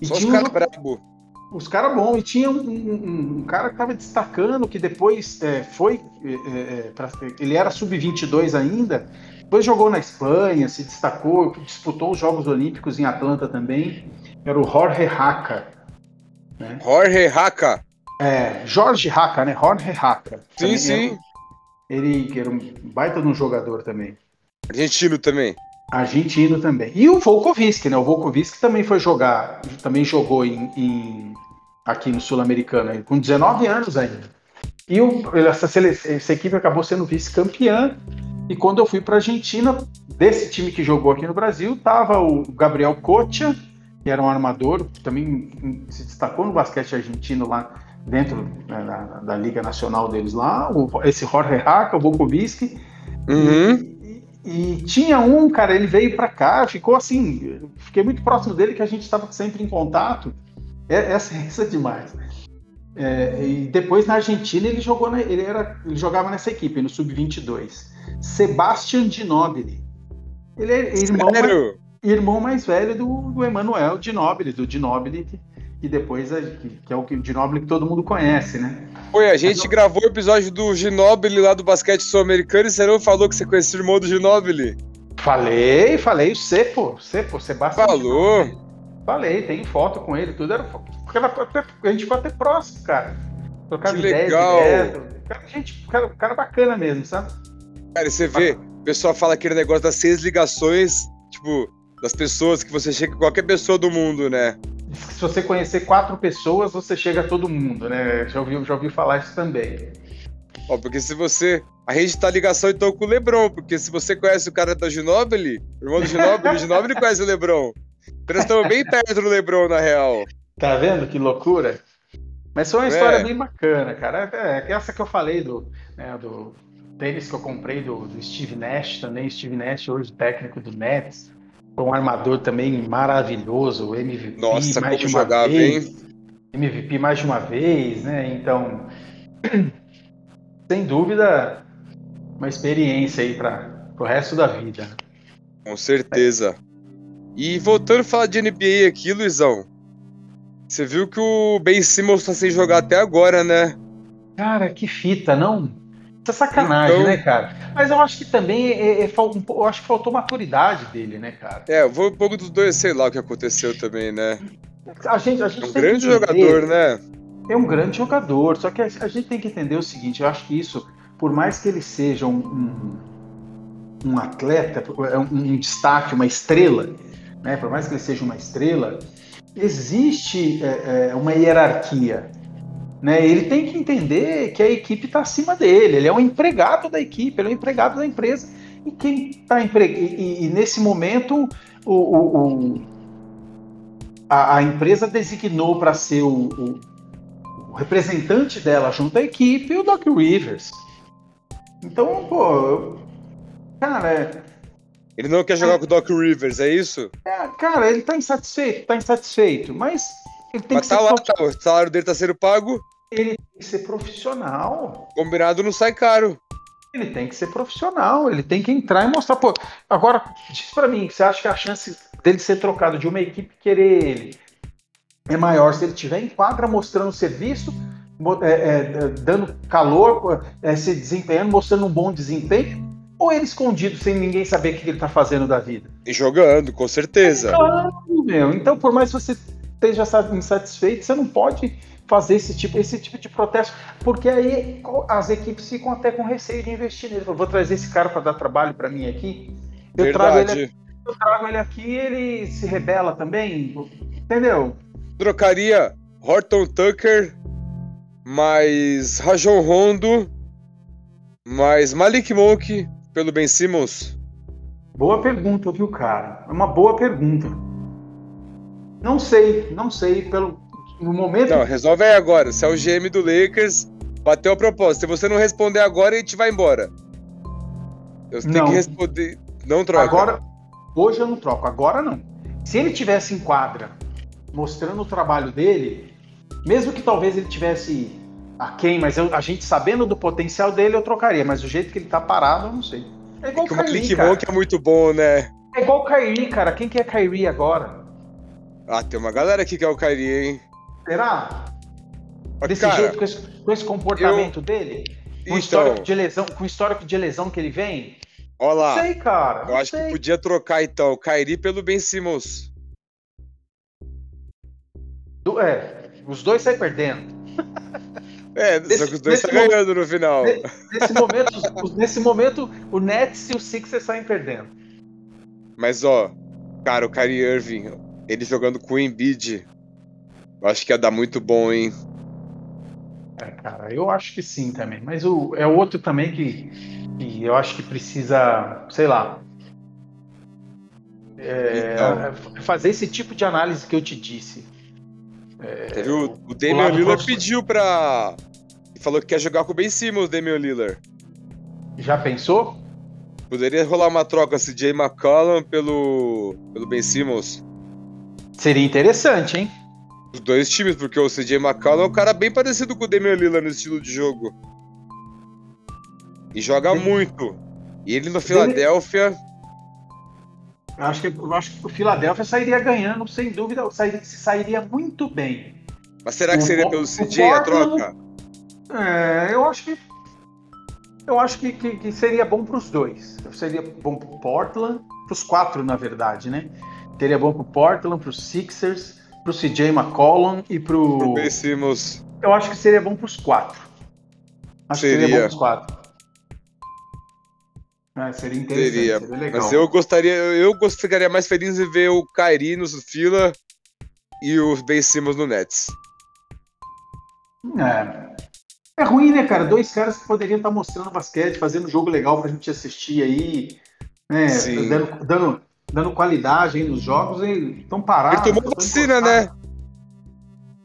E Só os tinha um- caras brabo. os caras bons. E tinha um, um- um cara que estava destacando, que depois é, foi. é, é, pra- ele era sub-22 ainda, depois jogou na Espanha, se destacou, disputou os Jogos Olímpicos em Atlanta também. Era o Jorge Haka. Jorge Haka. É, Jorge Haka, né? Jorge Haka. Sim, sim. era- ele que era um baita de um jogador também. Argentino também. Argentino também. E o Volkovski, né? O Volkovski também foi jogar, também jogou em, em- aqui no Sul-Americano, com 19 anos ainda. E o- essa, essa equipe acabou sendo vice-campeã. E quando eu fui para a Argentina, desse time que jogou aqui no Brasil, tava o Gabriel Cocha, que era um armador, que também se destacou no basquete argentino lá dentro né, da, da Liga Nacional deles lá. O- esse Jorge Haka, o Volkovski. Uhum. E, e tinha um, cara, ele veio pra cá, ficou assim, fiquei muito próximo dele, que a gente estava sempre em contato. É, essa, essa é demais. É, e depois na Argentina ele jogou, na- ele, era, ele jogava nessa equipe, no Sub-22. Sebastian Ginóbili. Ele é irmão, mais, irmão mais velho do, do Emanuel Ginóbili, do Ginóbili, que, depois é, que, que é o Ginóbili que todo mundo conhece, né? Foi, a gente gravou o episódio do Ginóbili lá do basquete sul-americano e você não falou que você conhecia o irmão do Ginóbili. Falei, falei, o Cepo, Cepo, Sebastian Falou. Ginóbili. Falei, tem foto com ele, tudo era. Porque ela- a gente ficou até próximo, cara. Trocava Que ideia legal. direto. Cara, gente, cara, cara bacana mesmo, sabe? Cara, e você vê, o pessoal fala aquele negócio das seis ligações, tipo, das pessoas que você chega qualquer pessoa do mundo, né? Diz que Se você conhecer quatro pessoas, você chega a todo mundo, né? Já ouvi, já ouvi falar isso também. Ó, porque se você. A gente tá ligação então com o Lebron, porque se você conhece o cara da Ginóbili, o irmão do Ginóbili, o Ginóbili conhece o Lebron. Então nós estamos bem perto do Lebron, na real. Tá vendo que loucura? Mas foi uma É. história bem bacana, cara. É, é essa que eu falei do, né, do tênis que eu comprei do, do Steve Nash também. Steve Nash, hoje técnico do Nets. Um armador também maravilhoso, MVP Nossa, mais de uma jogava, vez. hein? MVP mais de uma vez, né? Então, sem dúvida, uma experiência aí para o resto da vida. Com certeza. E voltando a falar de NBA aqui, Luizão. Você viu que o Ben Simmons tá sem jogar até agora, né? Cara, que fita, não? Isso é sacanagem, Então- né, cara? Mas eu acho que também é, é, po- eu acho que faltou maturidade dele, né, cara? É, eu vou um pouco dos dois, sei lá o que aconteceu também, né? A gente, a gente É um grande jogador, né? É um grande jogador, só que a, a gente tem que entender o seguinte, eu acho que isso, por mais que ele seja um, um, um atleta, é um, um destaque, uma estrela, né? Por mais que ele seja uma estrela, existe é, é, uma hierarquia. Né? Ele tem que entender que a equipe está acima dele, ele é um empregado da equipe, ele é um empregado da empresa. E quem está empregado. E, e nesse momento o, o- o- a, a empresa designou para ser o, o- o representante dela junto à equipe o Doc Rivers. Então, pô, cara, é- Ele não quer jogar com o Doc Rivers, é isso? é, cara, ele tá insatisfeito, tá insatisfeito, mas Ele tem Mas que tá ser lá, tá, o salário dele tá sendo pago, ele tem que ser profissional. combinado não sai caro. Ele tem que ser profissional, ele tem que entrar e mostrar. Pô, agora, diz pra mim, você acha que a chance dele ser trocado de uma equipe querer ele é maior se ele tiver em quadra mostrando serviço, é, é, é, dando calor, é, se desempenhando, mostrando um bom desempenho, ou ele escondido sem ninguém saber o que ele tá fazendo da vida? E jogando, com certeza. Claro, meu. Então, por mais que você esteja sa- insatisfeito, você não pode fazer esse tipo, esse tipo de protesto, porque aí as equipes ficam até com receio de investir nele. Eu vou trazer esse cara para dar trabalho para mim aqui. Eu trago, ele, Verdade. eu trago ele aqui e ele se rebela também. Entendeu? Trocaria Horton Tucker, mais Rajon Rondo, mais Malik Monk pelo Ben Simmons. Boa pergunta, viu, cara? É uma boa pergunta. Não sei, não sei. Pelo, no momento. Não, resolve aí agora. Se é o GM do Lakers, bateu a proposta. Se você não responder agora, a gente vai embora. Eu tenho Não. que responder. Não troca. Agora, hoje eu não troco, agora não. Se ele tivesse em quadra, mostrando o trabalho dele, mesmo que talvez ele tivesse aquém, mas eu- a gente sabendo do potencial dele, eu trocaria. Mas o jeito que ele tá parado, eu não sei. É igual que o Kyrie, cara. Monk é muito bom, né? É igual o Kyrie, cara. Quem que é Kyrie agora? Ah, tem uma galera aqui que é o Kyrie, hein? Será? Desse cara, jeito, com esse, com esse comportamento dele? Com o então, histórico de lesão, com o histórico de lesão que ele vem? ó lá. Sei, cara. Eu acho sei. que podia trocar, então, o Kyrie pelo Ben Simmons. Do- É, os dois saem perdendo. É, só que os dois estão ganhando no final. Ne- Nesse momento, os- nesse momento, o Nets e o Sixers saem perdendo. Mas, ó, cara, o Kyrie Irving, ele jogando com o Embiid, eu acho que ia dar muito bom, hein? É, cara, eu acho que sim também. Mas o, é outro também que, que eu acho que precisa, sei lá, é, Então. é, fazer esse tipo de análise que eu te disse. Teve o, o Damian Lillard pediu pra. Falou que quer jogar com o Ben Simmons, Damian Lillard. Já pensou? Poderia rolar uma troca CJ McCollum pelo, pelo Ben Simmons. Seria interessante, hein? Os dois times, porque o CJ McCollum é um cara bem parecido com o Damian Lillard no estilo de jogo. E joga muito. E ele no Filadélfia. Eu acho que, eu acho que o Philadelphia sairia ganhando, sem dúvida, sairia, sairia muito bem. Mas será que seria pelo CJ a troca? É, eu acho que eu acho que, que- que seria bom para os dois. Seria bom para o Portland, para os quatro, na verdade, né? Seria bom para o Portland, para os Sixers, para o CJ McCollum e Pro o. Ben Simmons. Eu acho que seria bom para os quatro. Acho que seria bom Seria. para os quatro. É, seria interessante, Seria. seria, legal. Mas eu gostaria. Eu ficaria mais feliz em ver o Kyrie no Fila e o Ben Simmons no Nets. É. É ruim, né, cara? Dois caras que poderiam estar mostrando basquete, fazendo jogo legal pra gente assistir aí, né? Dando, dando, dando qualidade aí nos jogos e estão parados. Ele tomou vacina, né?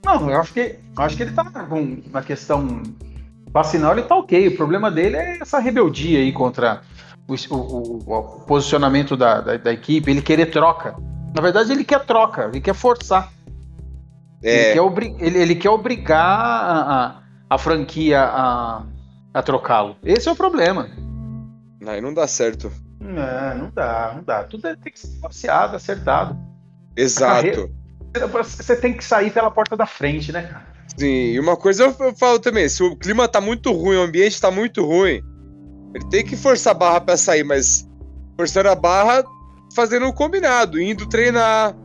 Não, eu acho que, eu acho que ele tá com, na questão vacinal, ele tá ok. O problema dele é essa rebeldia aí contra o, o- o- posicionamento da, da, da equipe, ele querer troca. Na verdade, ele quer troca, ele quer forçar. Ele, É. quer obri- ele- ele quer obrigar a, a- a franquia a, a trocá-lo. Esse é o problema. Aí não dá certo. Não, não dá, não dá. Tudo é- tem que ser negociado, acertado. Exato. Você tem que sair pela porta da frente, né, cara? Sim, e uma coisa eu falo também, se o clima tá muito ruim, o ambiente tá muito ruim, ele tem que forçar a barra pra sair, mas forçando a barra fazendo o combinado, indo treinar.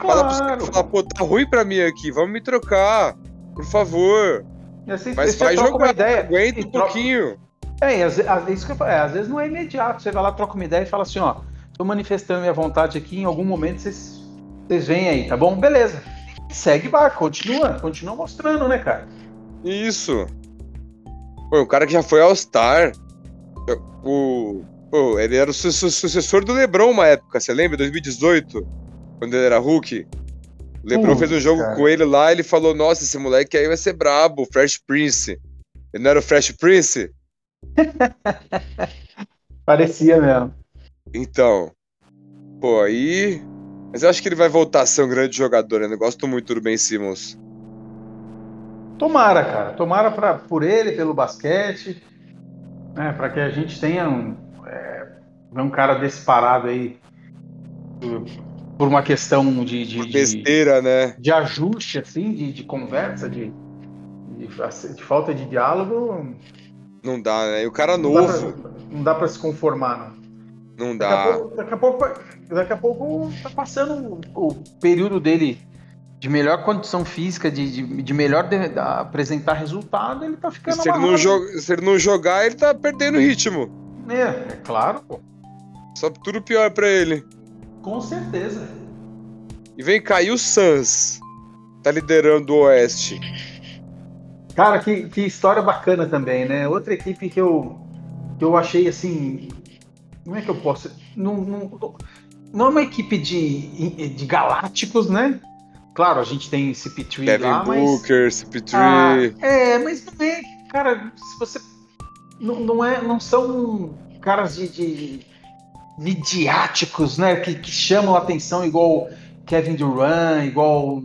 Fala pros caras, Claro. falar, pô, tá ruim pra mim aqui, vamos me trocar, por favor. Assim, Mas vai jogar, ideia. aguenta um troca- pouquinho. É, e às, às- isso que eu é, às vezes não é imediato. Você vai lá, troca uma ideia e fala assim, ó, tô manifestando minha vontade aqui, em algum momento vocês, vocês vêm aí, tá bom? Beleza. Segue barco, continua, continua mostrando, né, cara? Isso. Pô, o cara que já foi All-Star. O. Pô, ele era o su- su- sucessor do Lebron uma época, você lembra? 2018, quando ele era Hulk. O Lebron fez um jogo cara. com ele lá ele falou: Nossa, esse moleque aí vai ser brabo, Fresh Prince. Ele não era o Fresh Prince? Parecia mesmo. Então. Pô, aí. Mas eu acho que ele vai voltar a ser um grande jogador, né? Eu gosto muito do Ben Simmons. Tomara, cara. Tomara pra, por ele, pelo basquete, né, para que a gente tenha um, é, um cara desse parado aí por uma questão de, de, besteira, de, né? De ajuste, assim, de, de conversa, de, de, de, falta de diálogo. Não dá, né? E o cara não novo. Dá pra, não dá para se conformar, não. Não dá. Daqui a pouco, daqui a pouco, daqui a pouco tá passando o, o período dele de melhor condição física, de, de, de melhor de, de apresentar resultado, ele tá ficando. Se ele, não joga, se ele não jogar, ele tá perdendo ritmo. É, é claro, pô. Só tudo pior para ele. Com certeza. E vem cá, e o Suns? Tá liderando o Oeste. Cara, que, que história bacana também, né? Outra equipe que eu, que eu achei assim. Como é que eu posso. Não, não, não é uma equipe de, de galácticos, né? Claro, a gente tem CP3 Kevin lá, Booker, mas... CP3. Ah, é, mas não é, cara, se você não, não é, não são caras de, de midiáticos, né, que, que, chamam a atenção igual Kevin Durant, igual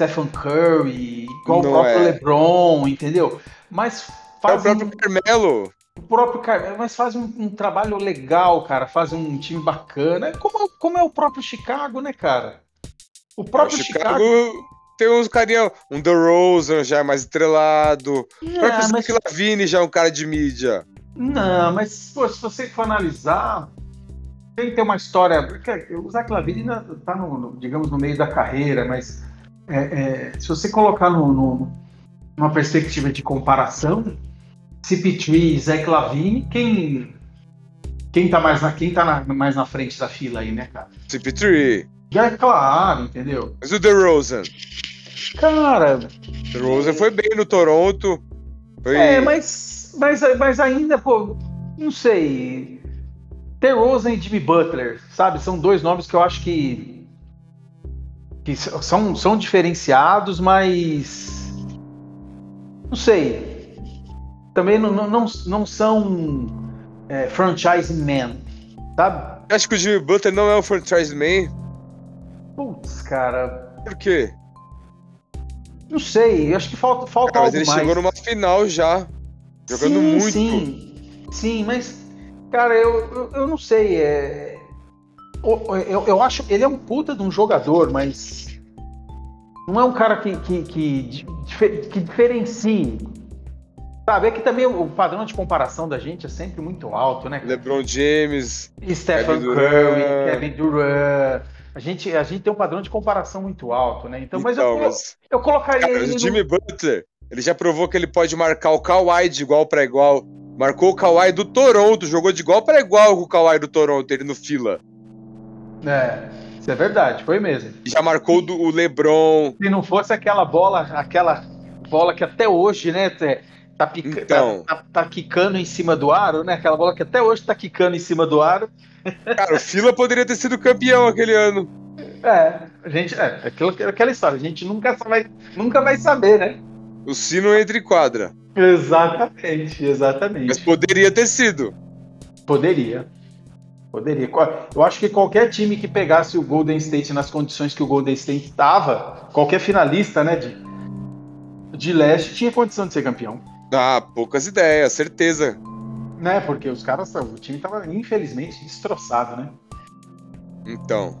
Stephen Curry, igual não o próprio é. LeBron, entendeu? Mas faz é o próprio Carmelo. O próprio Carmelo, mas faz um, um, trabalho legal, cara, faz um time bacana, como, como é o próprio Chicago, né, cara? O próprio o Chicago, Chicago, tem uns carinha, um The Rosen já é mais estrelado. Não, o próprio mas... Lavine já é um cara de mídia. Não, mas pô, se você for analisar, tem que ter uma história. Porque o Zach Lavine ainda tá no, no, digamos, no meio da carreira, mas é, é, se você colocar no, no, numa perspectiva de comparação, CP3 e Zach Lavine, quem quem tá mais na quem tá na, mais na frente da fila aí, né, cara? CP3. Já é claro, entendeu? Mas o DeRozan? Cara... DeRozan foi bem no Toronto. Foi... É, mas, mas, mas ainda, pô, não sei. DeRozan e Jimmy Butler, sabe? São dois nomes que eu acho que, que são, são diferenciados, mas... Não sei. Também não, não, não são é, franchise man, sabe? Acho que o Jimmy Butler não é um franchise man. Putz, cara. Por quê? Não sei, acho que falta, falta cara, mas ele mais. chegou numa final já. Jogando sim, muito. Sim, sim, mas, cara, eu, eu, eu não sei. É... Eu, eu, eu, acho ele é um puta de um jogador, mas não é um cara que, que, que, que diferencie. Sabe, é que também o padrão de comparação da gente é sempre muito alto, né? LeBron James, Stephen Kevin Curry, Kevin Durant. A gente, a gente tem um padrão de comparação muito alto, né? Então, mas, então, eu, mas... eu colocaria Cara, ele. O Jimmy no... Butler, ele já provou que ele pode marcar o Kawhi de igual para igual. Marcou o Kawhi do Toronto, jogou de igual para igual com o Kawhi do Toronto, ele no fila. É, isso é verdade, foi mesmo. Já marcou do, o LeBron. Se não fosse aquela bola, aquela bola que até hoje, né, tá, pica, então, tá, tá, tá quicando em cima do aro, né? Aquela bola que até hoje tá quicando em cima do aro. Cara, o Fila poderia ter sido campeão aquele ano. É, a gente, é, aquilo, aquela história, a gente nunca vai, nunca vai saber, né? O sino entre quadra. Exatamente, exatamente. Mas poderia ter sido. Poderia. Poderia. Eu acho que qualquer time que pegasse o Golden State nas condições que o Golden State estava, qualquer finalista, né, de, de leste, tinha condição de ser campeão. Ah, poucas ideias, certeza. Né, porque os caras, o time tava infelizmente destroçado, né? Então.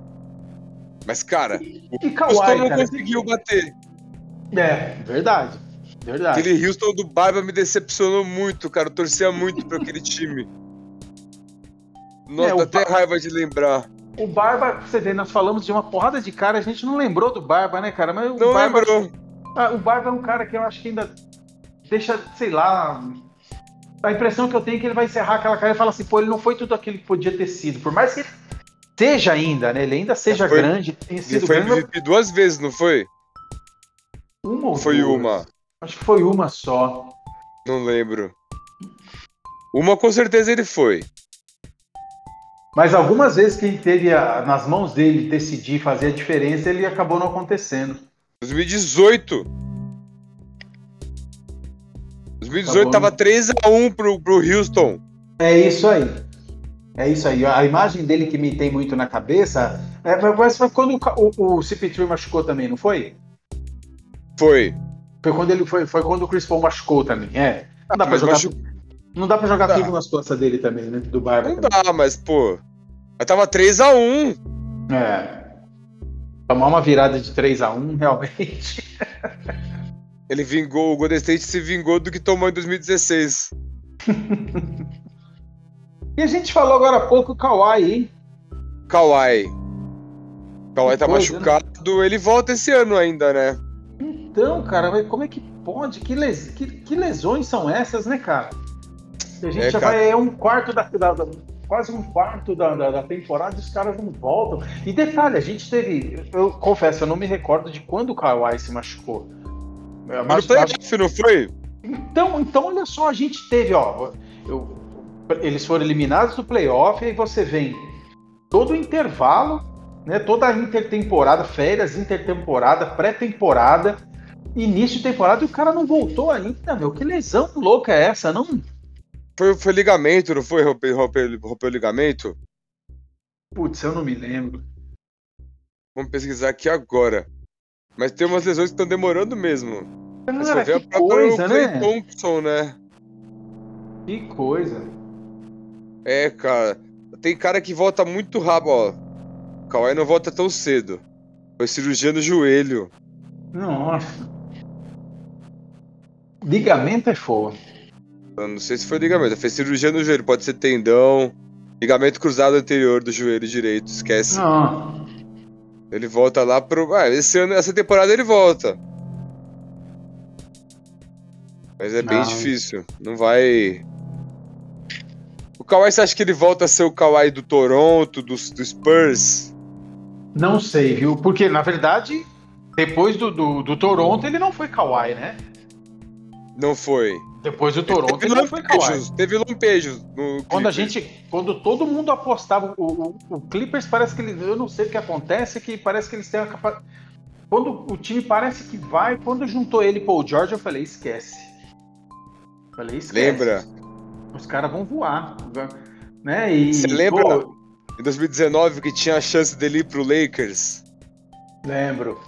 Mas, cara, e, o e Kawhi, Houston não cara, conseguiu bater. É, verdade. Verdade. Aquele Houston do Barba me decepcionou muito, cara. Eu torcia muito para aquele time. Nossa, é, até Bar... raiva de lembrar. O Barba, você vê, nós falamos de uma porrada de cara, a gente não lembrou do Barba, né, cara? Mas o não Barba, lembrou. Ah, o Barba é um cara que eu acho que ainda deixa, sei lá, a impressão que eu tenho é que ele vai encerrar aquela carreira e falar assim, pô, ele não foi tudo aquilo que podia ter sido. Por mais que ele seja ainda, né? Ele ainda seja foi, grande, tenha sido foi grande. MVP duas vezes, não foi? Uma ou Foi duas? uma. Acho que foi uma só. Não lembro. Uma com certeza ele foi. Mas algumas vezes que ele teve a, nas mãos dele decidir fazer a diferença, ele acabou não acontecendo. 2018. 2018 tá tava 3x1 pro, pro Houston. É isso aí. É isso aí. A imagem dele que me tem muito na cabeça, É, mas foi quando o, o, o CP3 machucou também, não foi? Foi. Foi quando ele foi, foi quando o Chris Paul machucou também. É. Não dá pra jogar, machu... não dá pra jogar dá. tudo nas costas dele também, né? Do Barba. Não também. dá, mas, pô. Aí tava 3x1. É. Tomar uma virada de 3x1, realmente. Ele vingou, o Golden State se vingou do que tomou em 2016. e a gente falou agora há pouco o Kawhi, hein? Kawhi. Kawhi tá coisa, machucado, né? ele volta esse ano ainda, né? Então, cara, como é que pode? Que, les... que, que lesões são essas, né, cara? A gente é, já cara... vai. É um quarto da, da, da quase um quarto da, da, da, temporada e os caras não voltam. E detalhe, a gente teve. Eu confesso, eu não me recordo de quando o Kawhi se machucou. Mas no playoff, não foi? Então, então, olha só, a gente teve, ó. Eu, eles foram eliminados do playoff, e aí você vem todo o intervalo, né? Toda a intertemporada, férias, intertemporada, pré-temporada, início de temporada, e o cara não voltou ainda, meu. Que lesão louca é essa? Não. Foi, foi ligamento, não foi? Rompeu, rompeu, rompeu o ligamento? Putz, eu não me lembro. Vamos pesquisar aqui agora. Mas tem umas lesões que estão demorando mesmo. Cara, que coisa, né? Thompson, né? Que coisa. É, cara. Tem cara que volta muito rápido, ó. O Kawhi não volta tão cedo. Foi cirurgia no joelho. Nossa. Ligamento é fogo. Eu não sei se foi ligamento. Fez cirurgia no joelho. Pode ser tendão. Ligamento cruzado anterior do joelho direito. Esquece. Não. Ele volta lá pro. Ah, esse ano, essa temporada ele volta. Mas é não. bem difícil. Não vai. O Kawhi, você acha que ele volta a ser o Kawhi do Toronto, do, do Spurs? Não sei, viu? Porque, na verdade, depois do, do, do Toronto, ele não foi Kawhi, né? Não foi. Depois do Toronto, teve Kawhi. Teve lampejos Quando a gente, quando todo mundo apostava, o, o, o, Clippers parece que ele, eu não sei o que acontece, que parece que eles têm a capacidade. Quando o time parece que vai, quando juntou ele com o George, eu falei, esquece. falei, esquece. Lembra? Os caras vão voar. Né? E, Você lembra pô, em 2019 que tinha a chance dele ir pro Lakers? Lembro.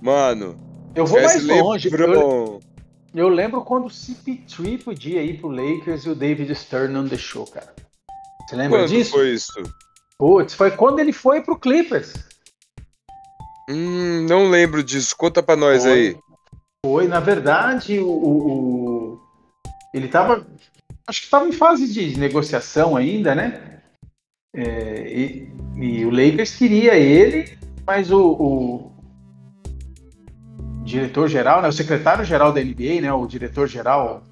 Mano. Eu vou mais longe. Eu, eu lembro quando o CP3 podia ir pro Lakers e o David Stern não deixou, cara. Você lembra quando disso? foi isso? Putz, foi quando ele foi pro Clippers. Hum, não lembro disso. Conta pra nós foi. aí. Foi, na verdade, o, o, o, ele tava. Acho que tava em fase de negociação ainda, né? É, e, e, o Lakers queria ele, mas o, o diretor-geral, né, o secretário-geral da NBA, né, o diretor-geral,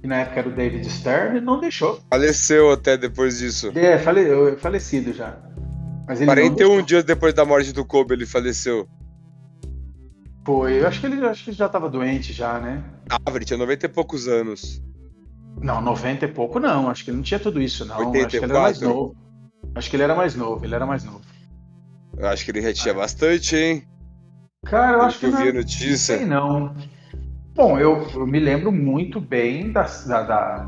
que na época era o David Stern, não deixou. Faleceu até depois disso. É, fale, falecido já. Mas ele 41 dias depois da morte do Kobe ele faleceu. Foi, eu acho que ele, acho que já estava doente já, né? Ah, ele tinha 90 e poucos anos. Não, 90 e pouco não, acho que ele não tinha tudo isso não, 84? acho que ele era mais novo. Acho que ele era mais novo, ele era mais novo. Eu acho que ele já tinha ah. bastante, hein? Cara, eu acho que. Eu vi a notícia. Não sei não. Bom, eu, eu me lembro muito bem da, da, da,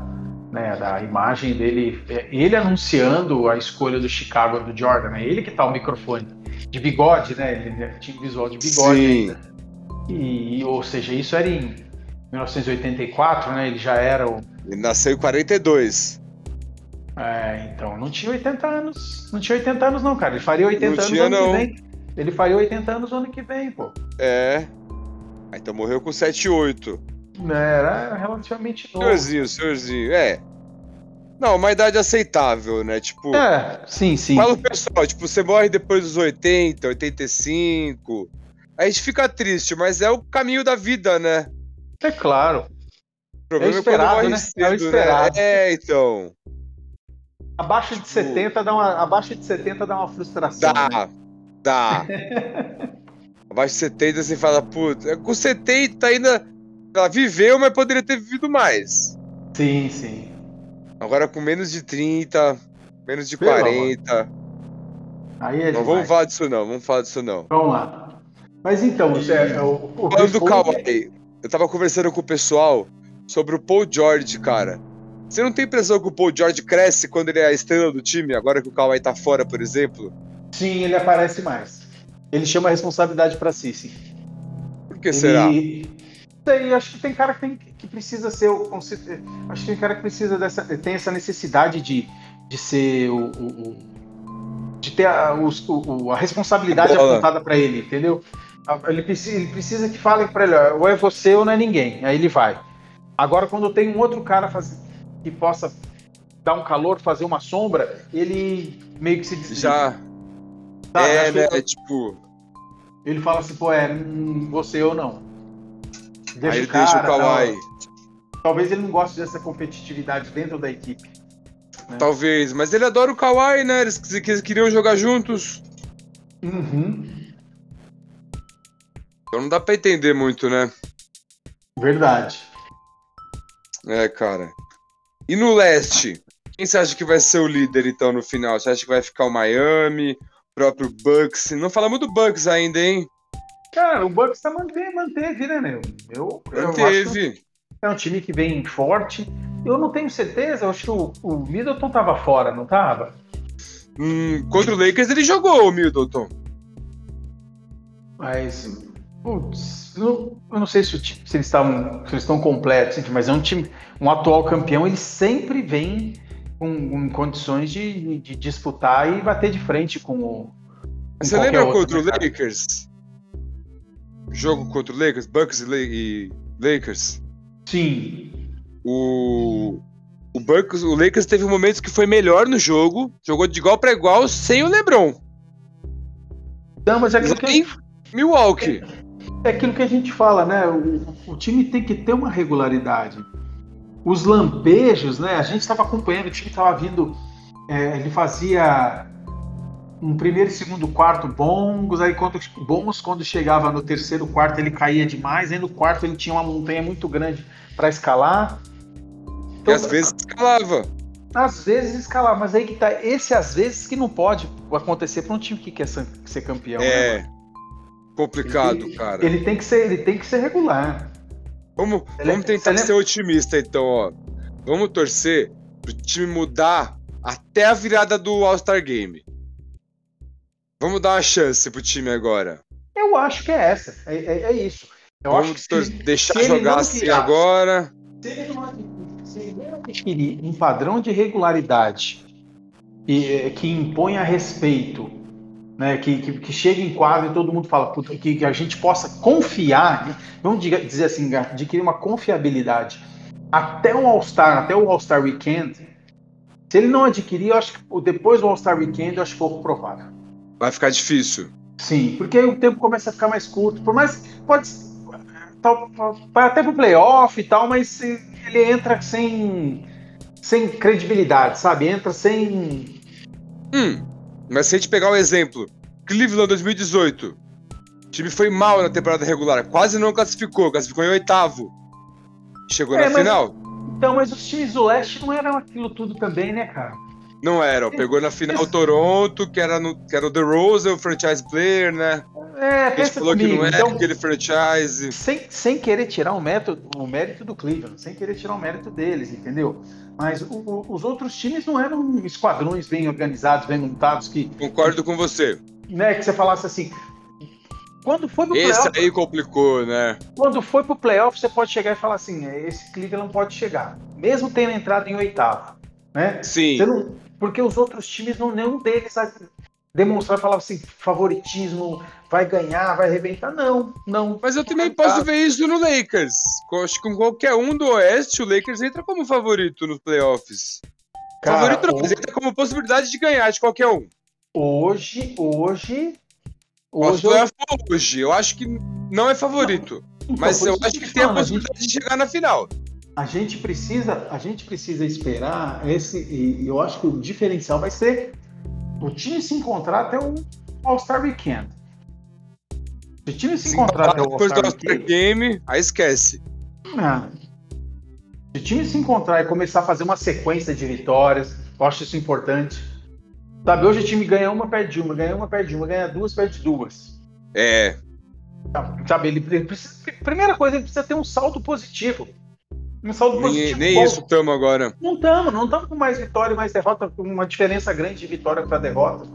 né, da imagem dele, é, ele anunciando a escolha do Chicago do Jordan, né? Ele que tá o microfone. De bigode, né? Ele tinha visual de bigode Sim. ainda. E, ou seja, isso era em 1984, né? Ele já era o. Ele nasceu em 42. É, então, não tinha 80 anos. Não tinha 80 anos, não, cara. Ele faria 80 não anos tinha, ano não. que vem. Ele faria 80 anos ano que vem, pô. É. Então morreu com 7 8. Era relativamente novo. Senhorzinho, senhorzinho. É. Não, uma idade aceitável, né? Tipo. É, sim, sim. Fala o pessoal, tipo, você morre depois dos 80, 85. A gente fica triste, mas é o caminho da vida, né? É claro. O problema é, esperado, é quando morre né? cedo, é, esperado. né? É, então. Abaixo de 70 tipo, dá uma, abaixo de 70 dá uma frustração. Dá, né? Dá. abaixo de 70 você fala, puta, com 70 ainda ela viveu, mas poderia ter vivido mais. Sim, sim. Agora com menos de 30, menos de Pelo 40. Aí é não vamos falar disso não, vamos falar disso não. Vamos lá. Mas então, você, é, o, o Falando do Kawhi, eu tava conversando com o pessoal sobre o Paul George, cara. Você não tem impressão que o Paul George cresce quando ele é a estrela do time, agora que o Kawhi tá fora, por exemplo? Sim, ele aparece mais. Ele chama a responsabilidade para si, sim. Por que será? Sei, acho que tem cara que, tem, que precisa ser o. Acho que tem cara que precisa dessa. tem essa necessidade de, de ser o. o, o de ter a, o, a responsabilidade a apontada para ele, entendeu? Ele precisa, ele precisa que falem para ele, ou é você ou não é ninguém. Aí ele vai. Agora, quando tem um outro cara faz, que possa dar um calor, fazer uma sombra, ele meio que se desliga. Já. Sabe? É, né? Ele, tipo. Ele fala assim, pô, é hum, você ou não. Deixa Aí ele cara, deixa o Kawhi. Talvez ele não goste dessa competitividade dentro da equipe. Né? Talvez, mas ele adora o Kawhi, né? Eles, eles queriam jogar juntos. Uhum. Então não dá pra entender muito, né? Verdade. É, cara. E no leste? Quem você acha que vai ser o líder, então, no final? Você acha que vai ficar o Miami, próprio Bucks? Não falamos do Bucks ainda, hein? Cara, o Bucks tá manteve, manteve né, meu? Eu, manteve. Eu é um time que vem forte. Eu não tenho certeza, eu acho que o, o Middleton tava fora, não tava? Hum, contra o Lakers ele jogou, o Middleton. Mas, putz, eu, eu não sei se, time, se eles estavam, se eles estão completos, mas é um time, um atual campeão, ele sempre vem com, com condições de, de, disputar e bater de frente com o. Com Você lembra contra o Lakers? Jogo contra o Lakers, Bucks e Lakers? Sim. O, o Bucks, o Lakers teve momentos que foi melhor no jogo, jogou de igual para igual sem o LeBron. Não, mas é aquilo que Milwaukee. É, é, aquilo que a gente fala, né? O, o time tem que ter uma regularidade. Os lampejos, né? A gente estava acompanhando, o time estava vindo, é, ele fazia um primeiro e segundo quarto bons, aí quando, bons, quando chegava no terceiro quarto ele caía demais, aí no quarto ele tinha uma montanha muito grande para escalar. Então, e às vezes escalava. Às vezes escalava, mas aí que tá. Esse às vezes que não pode acontecer para um time que quer ser campeão. É. Né, complicado, ele, cara. Ele tem que ser, ele tem que ser regular. Vamos, vamos tentar ser otimista então, ó. Vamos torcer pro time mudar até a virada do All-Star Game. Vamos dar uma chance pro time agora. Eu acho que é essa. É, é, é isso. Eu Vamos acho que se, deixar se jogar assim agora. Se ele não adquirir um padrão de regularidade e, eh, que impõe a respeito, né, que, que, que chega em quadro e todo mundo fala que, que a gente possa confiar, né, vamos dizer assim, adquirir uma confiabilidade até o All-Star, até o All-Star Weekend. Se ele não adquirir, eu acho que depois do All-Star Weekend, eu acho pouco provável. Vai ficar difícil. Sim, porque aí o tempo começa a ficar mais curto. Por mais pode vai até pro playoff e tal, mas ele entra sem sem credibilidade, sabe? Entra sem. Hum, mas se a gente pegar o um exemplo, Cleveland 2018, o time foi mal na temporada regular, quase não classificou, classificou em oitavo. Chegou é, na mas, final. Então, mas os times do leste não eram aquilo tudo também, né, cara? Não era, pegou na final o Toronto, que era, no, que era o The Rose, o franchise player, né? É, pensa falou comigo. que não é então, aquele franchise. Sem, sem querer tirar o, método, o mérito do Cleveland, sem querer tirar o mérito deles, entendeu? Mas o, o, os outros times não eram esquadrões bem organizados, bem montados que. Concordo com você. Né, que você falasse assim. Quando foi pro esse playoff. Esse aí complicou, né? Quando foi pro playoff, você pode chegar e falar assim: é, esse Cleveland pode chegar. Mesmo tendo entrado em oitavo. Né? Sim. Não, porque os outros times, não, nenhum deles demonstrar, falar assim, favoritismo, vai ganhar, vai arrebentar. Não, não. Mas eu também posso ver isso no Lakers. Acho que com qualquer um do Oeste, o Lakers entra como favorito nos playoffs. Cara, favorito não, mas entra como possibilidade de ganhar de qualquer um. Hoje, hoje. Hoje, eu... hoje. Eu acho que não é favorito. Não, então, mas eu acho que tem a possibilidade gente... de chegar na final. A gente precisa, a gente precisa esperar esse. E eu acho que o diferencial vai ser o time se encontrar até o All-Star Weekend. Se o time se, se encontrar até o All-Star All Game, aí esquece. Não. Se o time se encontrar e começar a fazer uma sequência de vitórias, eu acho isso importante. Sabe, hoje o time ganha uma, perde uma, ganha uma, perde uma, ganha duas, perde duas. É. Sabe, ele precisa, primeira coisa, ele precisa ter um saldo positivo. Um saldo. Nem, nem isso estamos agora. Não estamos, não estamos com mais vitória e mais derrota, com uma diferença grande de vitória para derrota.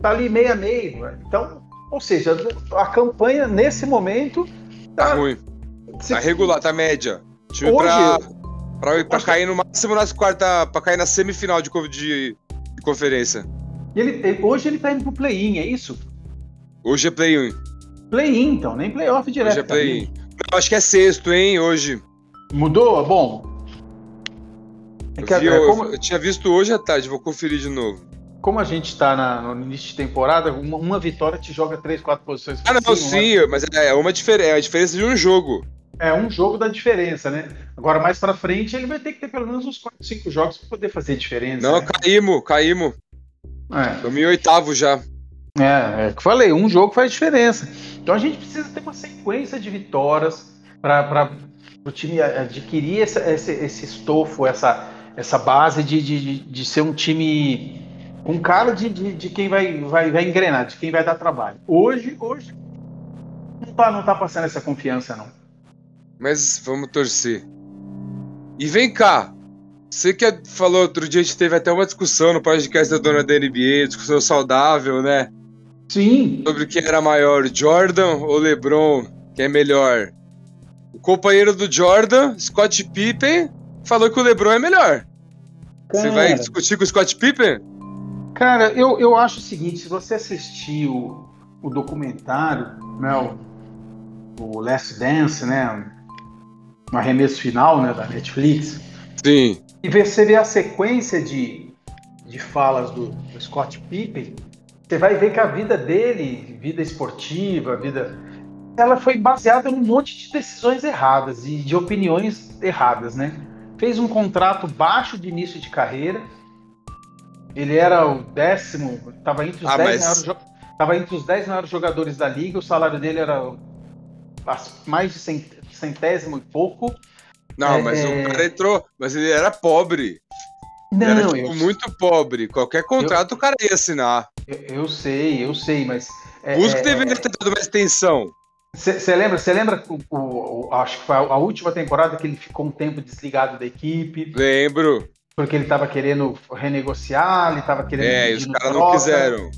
tá ali meio a meio. Né? Então, ou seja, a campanha nesse momento tá, tá ruim. Se... Tá regular, tá média. Time Hoje, pra, pra, pra cair no máximo nas quartas. pra cair na semifinal de, de, de conferência. Ele, hoje ele tá indo pro play-in, é isso? Hoje é play-in. Play-in, então, nem playoff direto. Hoje é play-in. Acho que é sexto, hein, hoje. Mudou? Bom. É eu, vi, é como... eu, tinha visto hoje à tarde, vou conferir de novo. Como a gente está no início de temporada, uma, uma, vitória te joga três, quatro posições. Ah, não, cima, sim, uma... mas é uma diferença, é a diferença de um jogo. É um jogo da diferença, né? Agora, mais pra frente, ele vai ter que ter pelo menos uns 4, 5 jogos para poder fazer diferença. Não, né? caímos, caímos. É. Em oitavo já. É, é que falei, um jogo faz diferença. Então a gente precisa ter uma sequência de vitórias para o time adquirir esse, esse, esse, estofo, essa, essa base de, de, de ser um time um cara de, de, de, quem vai, vai, vai engrenar, de quem vai dar trabalho. Hoje, hoje não tá, não tá passando essa confiança, não. Mas vamos torcer. E vem cá, você que falou outro dia, a gente teve até uma discussão no podcast da dona da NBA, discussão saudável, né? Sim. Sobre quem era maior, Jordan ou LeBron, quem é melhor. O companheiro do Jordan, Scott Pippen, falou que o LeBron é melhor. Cara, você vai discutir com o Scott Pippen? Cara, eu, eu acho o seguinte, se você assistiu o documentário, né, o, o Last Dance, né, o arremesso final, né, da Netflix. Sim. E você vê a sequência de, de falas do, do Scott Pippen, você vai ver que a vida dele, vida esportiva, vida, ela foi baseada num monte de decisões erradas e de opiniões erradas, né? Fez um contrato baixo de início de carreira. Ele era o décimo, estava entre os ah, dez mas... maiores, tava entre os dez maiores jogadores da liga. O salário dele era mais de centésimo e pouco. Não, é, mas o é. cara entrou, mas ele era pobre. Não, era, tipo, eu... muito pobre. Qualquer contrato eu... o cara ia assinar. Eu, eu sei, eu sei, mas. É, Busco é, deveria é. ter dado mais atenção. Você lembra? Você lembra o, o, acho que foi a, última temporada que ele ficou um tempo desligado da equipe? Lembro. Porque ele estava querendo renegociar, ele estava querendo. É, os caras não quiseram.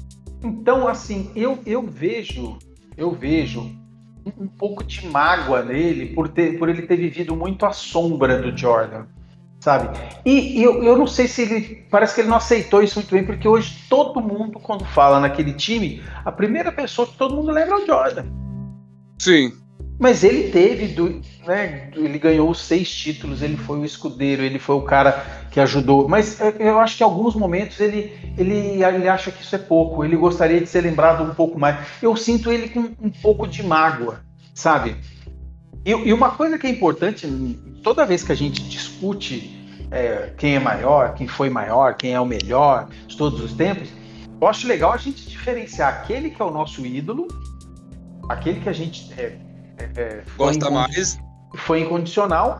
Então, assim, eu, eu vejo, eu vejo um, um pouco de mágoa nele por, ter, por ele ter vivido muito à sombra do Jordan sabe? E, e eu, eu não sei se ele. Parece que ele não aceitou isso muito bem, porque hoje todo mundo, quando fala naquele time, a primeira pessoa que todo mundo lembra é o Jordan. Sim. Mas ele teve, do, né, ele ganhou seis títulos, ele foi o escudeiro, ele foi o cara que ajudou. Mas é, eu acho que em alguns momentos ele, ele, ele acha que isso é pouco, ele gostaria de ser lembrado um pouco mais. Eu sinto ele com um pouco de mágoa, sabe? E, e uma coisa que é importante, toda vez que a gente discute é, quem é maior, quem foi maior, quem é o melhor de todos os tempos, eu acho legal a gente diferenciar aquele que é o nosso ídolo, aquele que a gente é, é, é gosta mais, foi incondicional,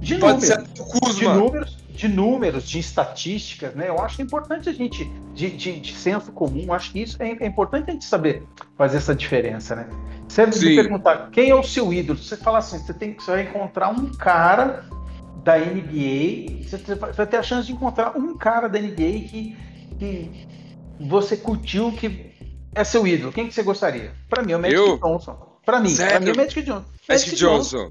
de Pode números, de números, de números, de estatísticas, né? Eu acho importante a gente, de, de, de senso comum, acho que isso é, é, importante a gente saber fazer essa diferença, né? Você me perguntar quem é o seu ídolo, você fala assim, você tem que você vai encontrar um cara da NBA, você vai ter a chance de encontrar um cara da NBA que, que você curtiu, que é seu ídolo. Quem que você gostaria? Para mim, é o Magic eu? Johnson. Para mim, para mim, é o Magic Johnson. Magic, Magic Johnson. Johnson.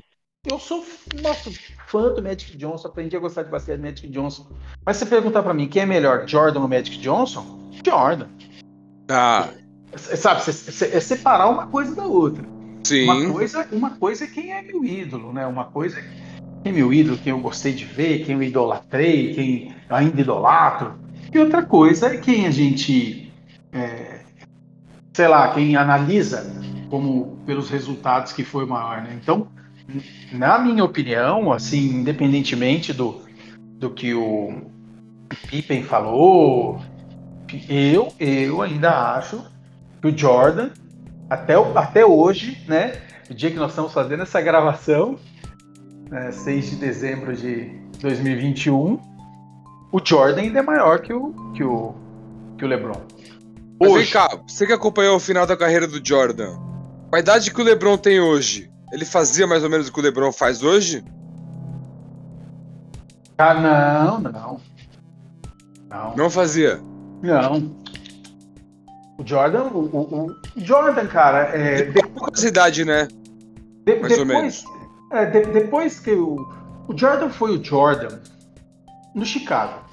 Eu sou nossa, fã do Magic Johnson, aprendi a gostar de basquete do Magic Johnson. Mas se você perguntar para mim quem é melhor, Jordan ou Magic Johnson? Jordan. Ah. Sabe, é separar uma coisa da outra. Sim. Uma coisa, uma coisa é quem é meu ídolo, né? Uma coisa é quem é meu ídolo, quem eu gostei de ver, quem eu idolatrei, quem ainda idolatro. E outra coisa é quem a gente, é, sei lá, quem analisa como pelos resultados que foi maior, né? Então, na minha opinião, assim, independentemente do, do que o Pippen falou, eu, eu ainda acho que o Jordan, até, até hoje, né? O dia que nós estamos fazendo essa gravação, né, 6 de dezembro de 2021, o Jordan ainda é maior que o, que o, que o LeBron. Mas vem cá, você que acompanhou o final da carreira do Jordan, com a idade que o LeBron tem hoje, ele fazia mais ou menos o que o LeBron faz hoje? Ah, não, não. Não, não fazia? Não. O Jordan, o, o, o Jordan, cara, é. Tem pouca cidade, né? De, Mais depois, ou menos. É, de, depois que o, o Jordan foi o Jordan no Chicago.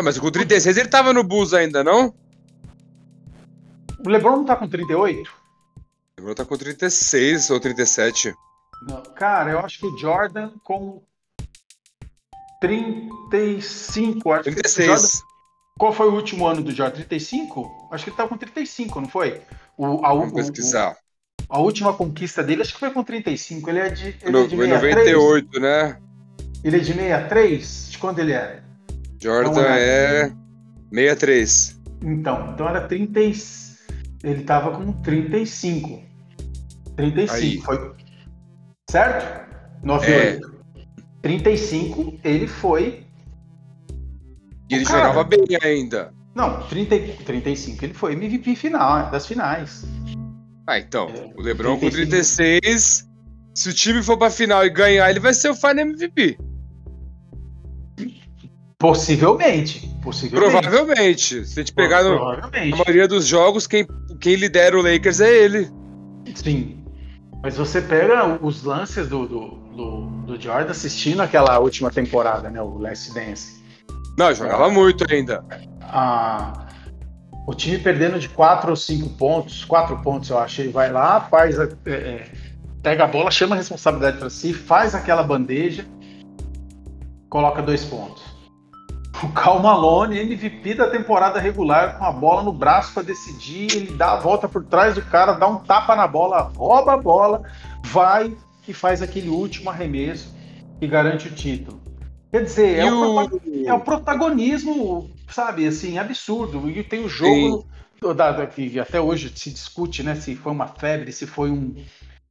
Não, mas com 36 ele tava no Bulls ainda, não? O LeBron não tá com 38? O LeBron tá com 36 ou 37. Não, cara, eu acho que o Jordan com 35, acho 36. que Jordan, Qual foi o último ano do Jordan? 35? Acho que ele tava com 35, não foi? O, a, Vamos pesquisar. O, a última conquista dele acho que foi com 35. Ele é de, ele no, é de 98, né? Ele é de 63? De quando ele é? Jordan é 63. Então, então era 30. Ele tava com 35. 35. Aí. Foi. Certo? 98. É. 35, ele foi. E ele cara. jogava bem ainda. Não, 30, 35 ele foi MVP final, das finais. Ah, então. É, o Lebron 35. com 36. Se o time for pra final e ganhar, ele vai ser o Final MVP. Possivelmente. Possivelmente. Provavelmente. Se a gente pegar no, na maioria dos jogos, quem, quem lidera o Lakers é ele. Sim. Mas você pega os lances do, do, do, do Jordan assistindo aquela última temporada, né? O Last Dance. Não, jogava é. muito ainda. Ah, o time perdendo de 4 ou 5 pontos, 4 pontos eu achei, vai lá, faz a, é, é, pega a bola, chama a responsabilidade para si, faz aquela bandeja, coloca dois pontos. O Cal Malone, MVP da temporada regular, com a bola no braço para decidir, ele dá a volta por trás do cara, dá um tapa na bola, rouba a bola, vai e faz aquele último arremesso que garante o título. Quer dizer, é o... é o, protagonismo, sabe, assim, absurdo. E tem o jogo da, da, que até hoje se discute, né, se foi uma febre, se foi um,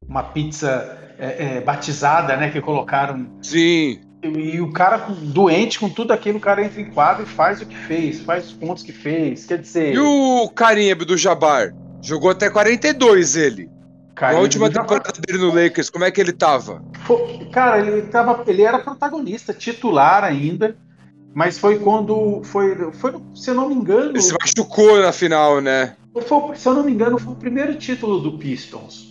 uma pizza é, é, batizada, né, que colocaram. Sim. E o cara doente com tudo aquilo, o cara entra em quadro e faz o que fez, faz os pontos que fez. Quer dizer. E o Carimbo do Jabar? Jogou até 42 ele. Carimbo Na última temporada dele no Lakers, como é que ele tava? Cara, ele, tava, ele era protagonista, titular ainda. Mas foi quando. Foi, foi, se eu não me engano. Ele se machucou na final, né? Foi, se eu não me engano, foi o primeiro título do Pistons.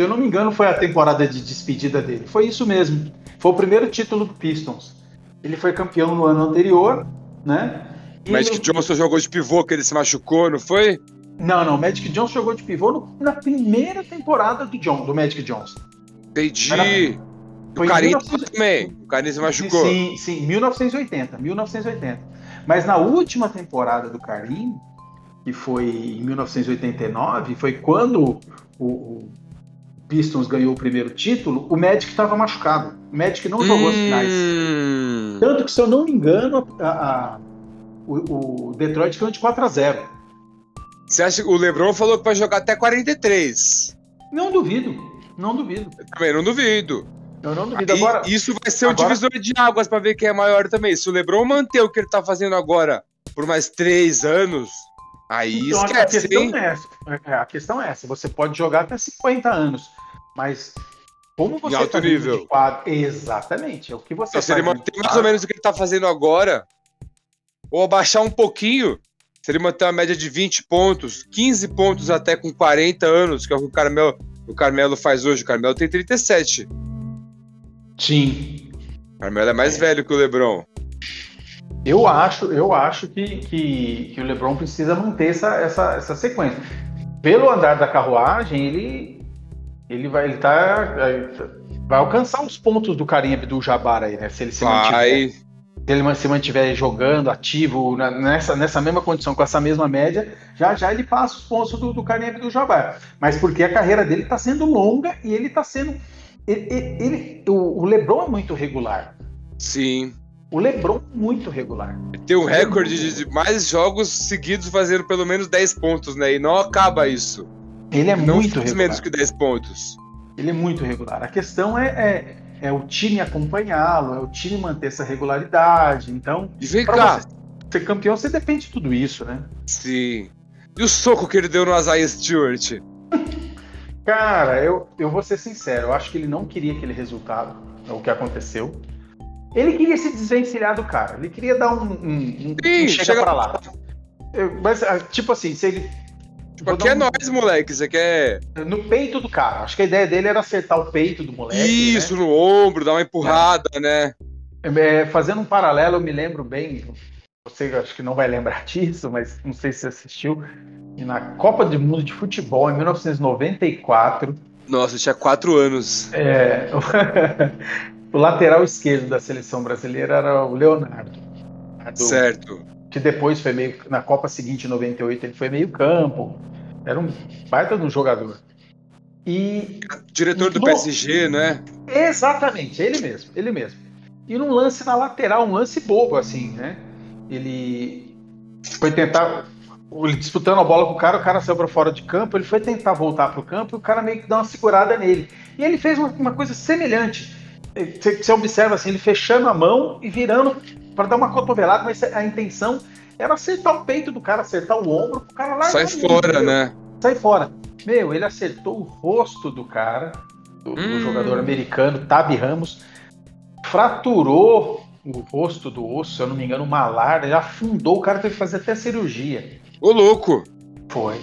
Se eu não me engano, foi a temporada de despedida dele. Foi isso mesmo. Foi o primeiro título do Pistons. Ele foi campeão no ano anterior, né? E Magic no... Johnson jogou de pivô, que ele se machucou, não foi? Não, não. Magic Johnson jogou de pivô no, na primeira temporada do, John, do Magic Johnson. Entendi. Era... Foi o Carinho 19... também. O Carinho se machucou. Sim, sim, 1980, 1980. Mas na última temporada do Carinho, que foi em 1989, foi quando o, o Pistons ganhou o primeiro título, o Magic estava machucado. O Magic não jogou hum... as finais. Tanto que, se eu não me engano, a, a, o, o, Detroit ganhou de 4 a 0 Você acha que o LeBron falou que vai jogar até 43? Não duvido. Não duvido. Eu também não duvido. Eu não duvido. Agora, isso vai ser agora... um divisor de águas para ver quem é maior também. Se o LeBron manter o que ele está fazendo agora por mais três anos, aí então, esquece, a questão, hein? É essa. É, a questão é essa. Você pode jogar até 50 anos. Mas como você em alto tá nível. Exatamente, é o que você então, Se ele manter mais ou menos o que ele está fazendo agora, ou abaixar um pouquinho, se ele manter uma média de 20 pontos, 15 pontos até com 40 anos, que é o que o Carmelo, o Carmelo faz hoje. O Carmelo tem 37. Sim. O Carmelo é mais é. velho que o LeBron. Eu acho, eu acho que, que, que o LeBron precisa manter essa, essa, essa sequência. Pelo andar da carruagem, ele ele vai ele tá vai alcançar os pontos do Karim Abdul-Jabbar aí, né? Se ele se vai. mantiver se ele se mantiver jogando ativo nessa, nessa mesma condição, com essa mesma média, já já ele passa os pontos do, do Karim Abdul-Jabbar. Mas porque a carreira dele está sendo longa e ele está sendo ele, ele, o, o LeBron é muito regular. Sim. O LeBron muito regular. Tem um recorde de mais jogos seguidos fazendo pelo menos 10 pontos, né? E não acaba isso. Ele é não muito regular. menos que 10 pontos. Ele é muito regular. A questão é, é, é o time acompanhá-lo, é o time manter essa regularidade. Então, e vem cá. Você ser campeão, você depende de tudo isso, né? Sim. E o soco que ele deu no Isaiah Stewart? Cara, eu, eu vou ser sincero, eu acho que ele não queria aquele resultado, é o que aconteceu. Ele queria se desvencilhar do cara, ele queria dar um, um, um Sim, chega, chega pra lá. Mas, ah, tipo assim, se ele. Tipo, aqui é nós, moleque. Você quer. No peito do cara. Acho que a ideia dele era acertar o peito do moleque. Isso, né? no ombro, dar uma empurrada, é. né? É, fazendo um paralelo, eu me lembro bem. Você acho que não vai lembrar disso, mas não sei se você assistiu. E na Copa do Mundo de Futebol, em 1994. Nossa, eu tinha quatro anos. É, o lateral esquerdo da seleção brasileira era o Leonardo. certo. Que depois foi meio. Na Copa seguinte, em 98, ele foi meio campo. Era um baita de um jogador. E. Diretor do no... PSG, né? Exatamente, ele mesmo, ele mesmo. E num lance na lateral, um lance bobo, assim, né? Ele foi tentar. Ele disputando a bola com o cara, o cara saiu para fora de campo, ele foi tentar voltar para o campo e o cara meio que dá uma segurada nele. E ele fez uma, uma coisa semelhante. Você, você observa assim, ele fechando a mão e virando para dar uma cotovelada, mas a intenção era acertar o peito do cara, acertar o ombro, o cara lá. Sai fora, né? Sai fora. Meu, ele acertou o rosto do cara, do, hum. do jogador americano, Tabi Ramos, fraturou o rosto do osso, se eu não me engano, malar, ele afundou, o cara teve que fazer até cirurgia. Ô, louco! Foi.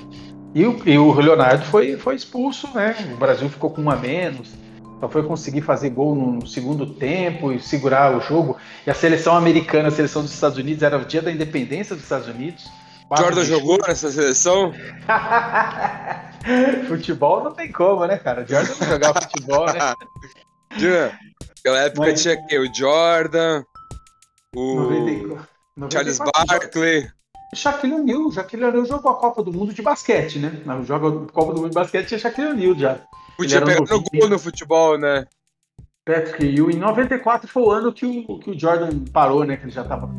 E o, e o Leonardo foi, foi expulso, né? O Brasil ficou com um a menos. Só foi conseguir fazer gol no segundo tempo e segurar o jogo. E a seleção americana, a seleção dos Estados Unidos, era o dia da independência dos Estados Unidos. Jordan jogou nessa seleção? futebol não tem como, né, cara? Jordan não jogava futebol, né? Naquela época Mas... tinha aqui, o Jordan, o 94. Charles Barkley. Shaquille O'Neal. Shaquille O'Neal jogou a Copa do Mundo de basquete, né? Joga a Copa do Mundo de basquete tinha Shaquille O'Neal já. Podia pegar no gol no futebol, né? Patrick Ewing. Em 94 foi o ano que o, que o Jordan parou, né? Que ele já tava.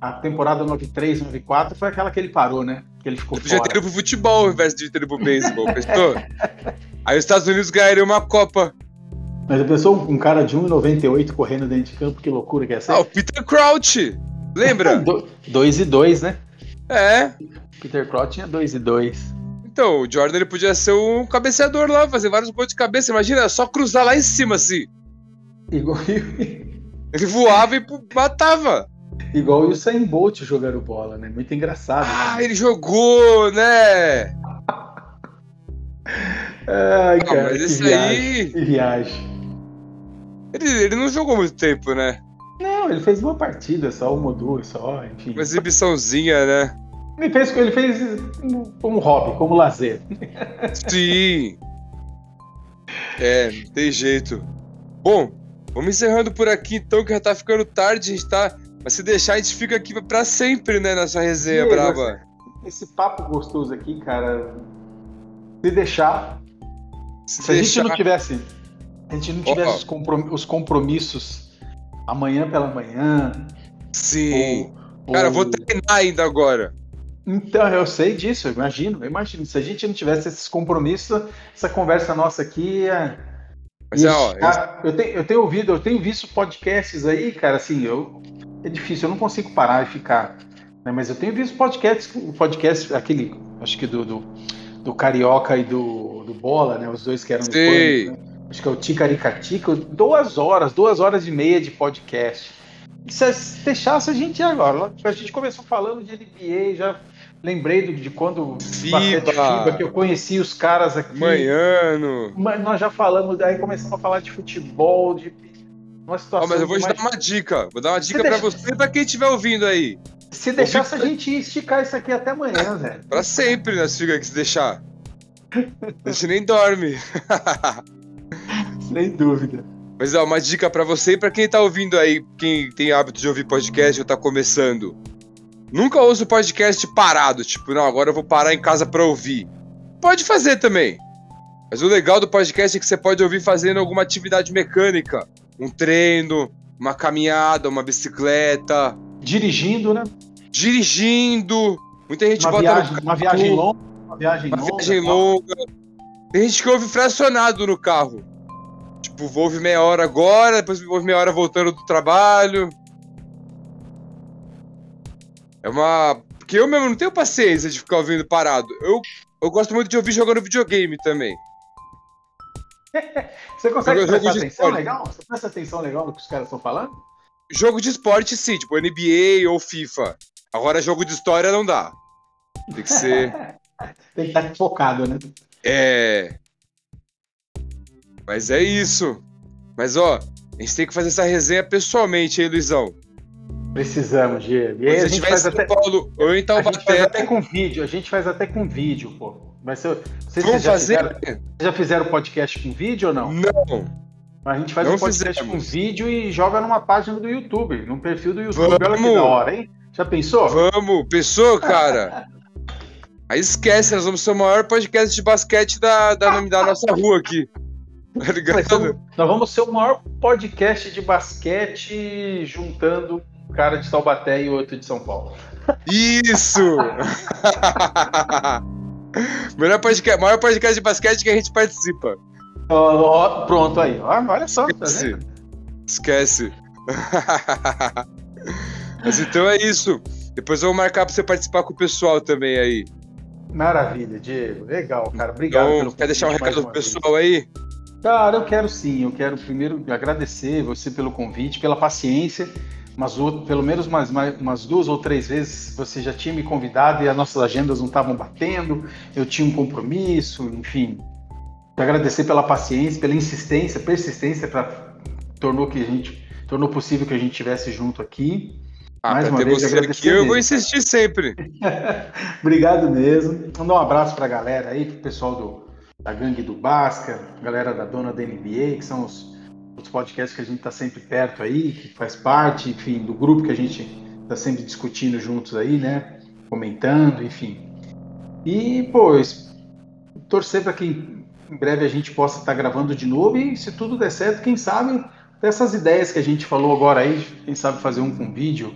A temporada 93, 94 foi aquela que ele parou, né? Que ele ficou Podia ter ido pro futebol ao invés de ter ido pro beisebol, pensou? Aí os Estados Unidos ganhariam uma Copa. Mas já pensou um cara de 1,98 correndo dentro de campo? Que loucura que é essa? Ah, o Peter Crouch! Lembra? 2 e 2, né? É. Peter Crouch tinha 2 e 2. Então, o Jordan ele podia ser um cabeceador lá, fazer vários gols de cabeça. Imagina, só cruzar lá em cima assim. Igual. ele voava e matava. Igual o Usain Bolt jogando bola, né? Muito engraçado. Ah, né? ele jogou, né? Ai, ah, cara. Mas esse viagem, aí. Que viagem. Ele, ele não jogou muito tempo, né? Não, ele fez uma partida só, uma ou duas só, enfim. Uma exibiçãozinha, né? Ele fez, ele fez como hobby, como lazer. Sim. É, não tem jeito. Bom, vamos encerrando por aqui então, que já tá ficando tarde, a gente tá. Mas se deixar, a gente fica aqui pra sempre, né, nessa resenha Sim, brava. Esse papo gostoso aqui, cara. Se deixar. Se, se deixar... a gente não tivesse. A gente não tivesse oh. os compromissos amanhã pela manhã. Sim. Ou, cara, ou... vou treinar ainda agora. Então, eu sei disso, eu imagino, eu imagino. Se a gente não tivesse esses compromissos, essa conversa nossa aqui é. Mas, ó, eu... eu, tenho, eu tenho ouvido, eu tenho visto podcasts aí, cara, assim, eu, é difícil, eu não consigo parar e ficar. Né, mas eu tenho visto podcasts, podcast, aquele, acho que do, do, do Carioca e do, do Bola, né? Os dois que eram Sim. né? Acho que é o Ticaricatica, duas horas, duas horas e meia de podcast. Se deixasse a gente agora, a gente começou falando de NBA, já lembrei de quando FIBA, FIBA que eu conheci os caras aqui. Manhano. Mas nós já falamos, aí começamos a falar de futebol, de uma situação. Oh, mas eu vou te dar uma dica. Vou dar uma dica para você e pra quem estiver ouvindo aí. Se deixasse a gente esticar isso aqui até amanhã, velho. pra sempre, né, fica aqui se deixar. a gente nem dorme. Sem dúvida. Mas ó, uma dica para você e para quem tá ouvindo aí, quem tem hábito de ouvir podcast ou tá começando. Nunca ouça o podcast parado, tipo, não, agora eu vou parar em casa para ouvir. Pode fazer também. Mas o legal do podcast é que você pode ouvir fazendo alguma atividade mecânica. Um treino, uma caminhada, uma bicicleta. Dirigindo, né? Dirigindo. Muita gente uma bota viagem, Uma viagem longa. Uma viagem uma longa. Viagem longa. Tem gente que ouve fracionado no carro. Tipo, vou ouvir meia hora agora, depois vou ouvir meia hora voltando do trabalho. É uma. Porque eu mesmo não tenho paciência de ficar ouvindo parado. Eu, eu gosto muito de ouvir jogando videogame também. Você consegue jogo, prestar atenção legal? Você presta atenção legal no que os caras estão falando? Jogo de esporte, sim, tipo NBA ou FIFA. Agora, jogo de história não dá. Tem que ser. Tem que estar focado, né? É. Mas é isso. Mas ó, a gente tem que fazer essa resenha pessoalmente, hein, Luizão? Precisamos, Diego. E aí a gente faz São até, Paulo ou em a gente faz até com vídeo. A gente faz até com vídeo, pô. Sei se vamos vocês já fazer? Fizeram, vocês já fizeram podcast com vídeo ou não? Não. A gente faz Não um podcast fizemos. com vídeo e joga numa página do YouTube, num perfil do YouTube. Olha que Vamos. da hora, hein? Já pensou? Vamos, pensou, cara? Aí esquece, nós vamos ser o maior podcast de basquete da, da, da nossa rua aqui. Tá ligado? nós vamos ser o maior podcast de basquete juntando cara de Taubaté e outro de São Paulo. Isso! Melhor podcast, maior podcast de basquete que a gente participa. Ó, ó, pronto aí. Ó, olha só, tá Esquece. vendo? Esquece. Mas então é isso. Depois eu vou marcar pra você participar com o pessoal também aí. Maravilha, Diego. Legal, cara. Obrigado Então, quer deixar um recado pro uma vez. pessoal aí? Cara, eu quero sim. Eu quero primeiro agradecer você pelo convite, pela paciência. Mas pelo menos umas, mais- umas duas ou três vezes você já tinha me convidado e as nossas agendas não estavam batendo. Eu tinha um compromisso, enfim. Quero agradecer pela paciência, pela insistência, persistência para tornou que a gente tornou possível que a gente estivesse junto aqui. Ah, Mais uma ter vez, você aqui, eu vou insistir sempre. Obrigado mesmo. Mandar um abraço para a galera aí, pro pessoal do, da Gangue do Basca, galera da Dona da NBA, que são os, os podcasts que a gente está sempre perto aí, que faz parte, enfim, do grupo que a gente está sempre discutindo juntos aí, né? Comentando, enfim. E, pô, torcer para que em breve a gente possa estar gravando de novo e, se tudo der certo, quem sabe dessas ideias que a gente falou agora aí, quem sabe fazer um com vídeo,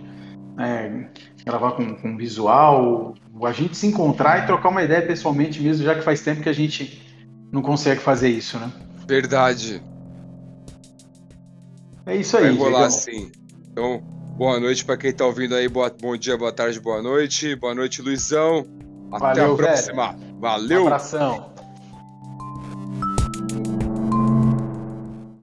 né, gravar com, com visual, a gente se encontrar e trocar uma ideia pessoalmente mesmo, já que faz tempo que a gente não consegue fazer isso, né? Verdade. É isso aí, Vai rolar sim. Então, boa noite pra quem tá ouvindo aí. Boa, bom dia, boa tarde, boa noite. Boa noite, Luizão. Até Valeu, a próxima. Um Valeu. abração.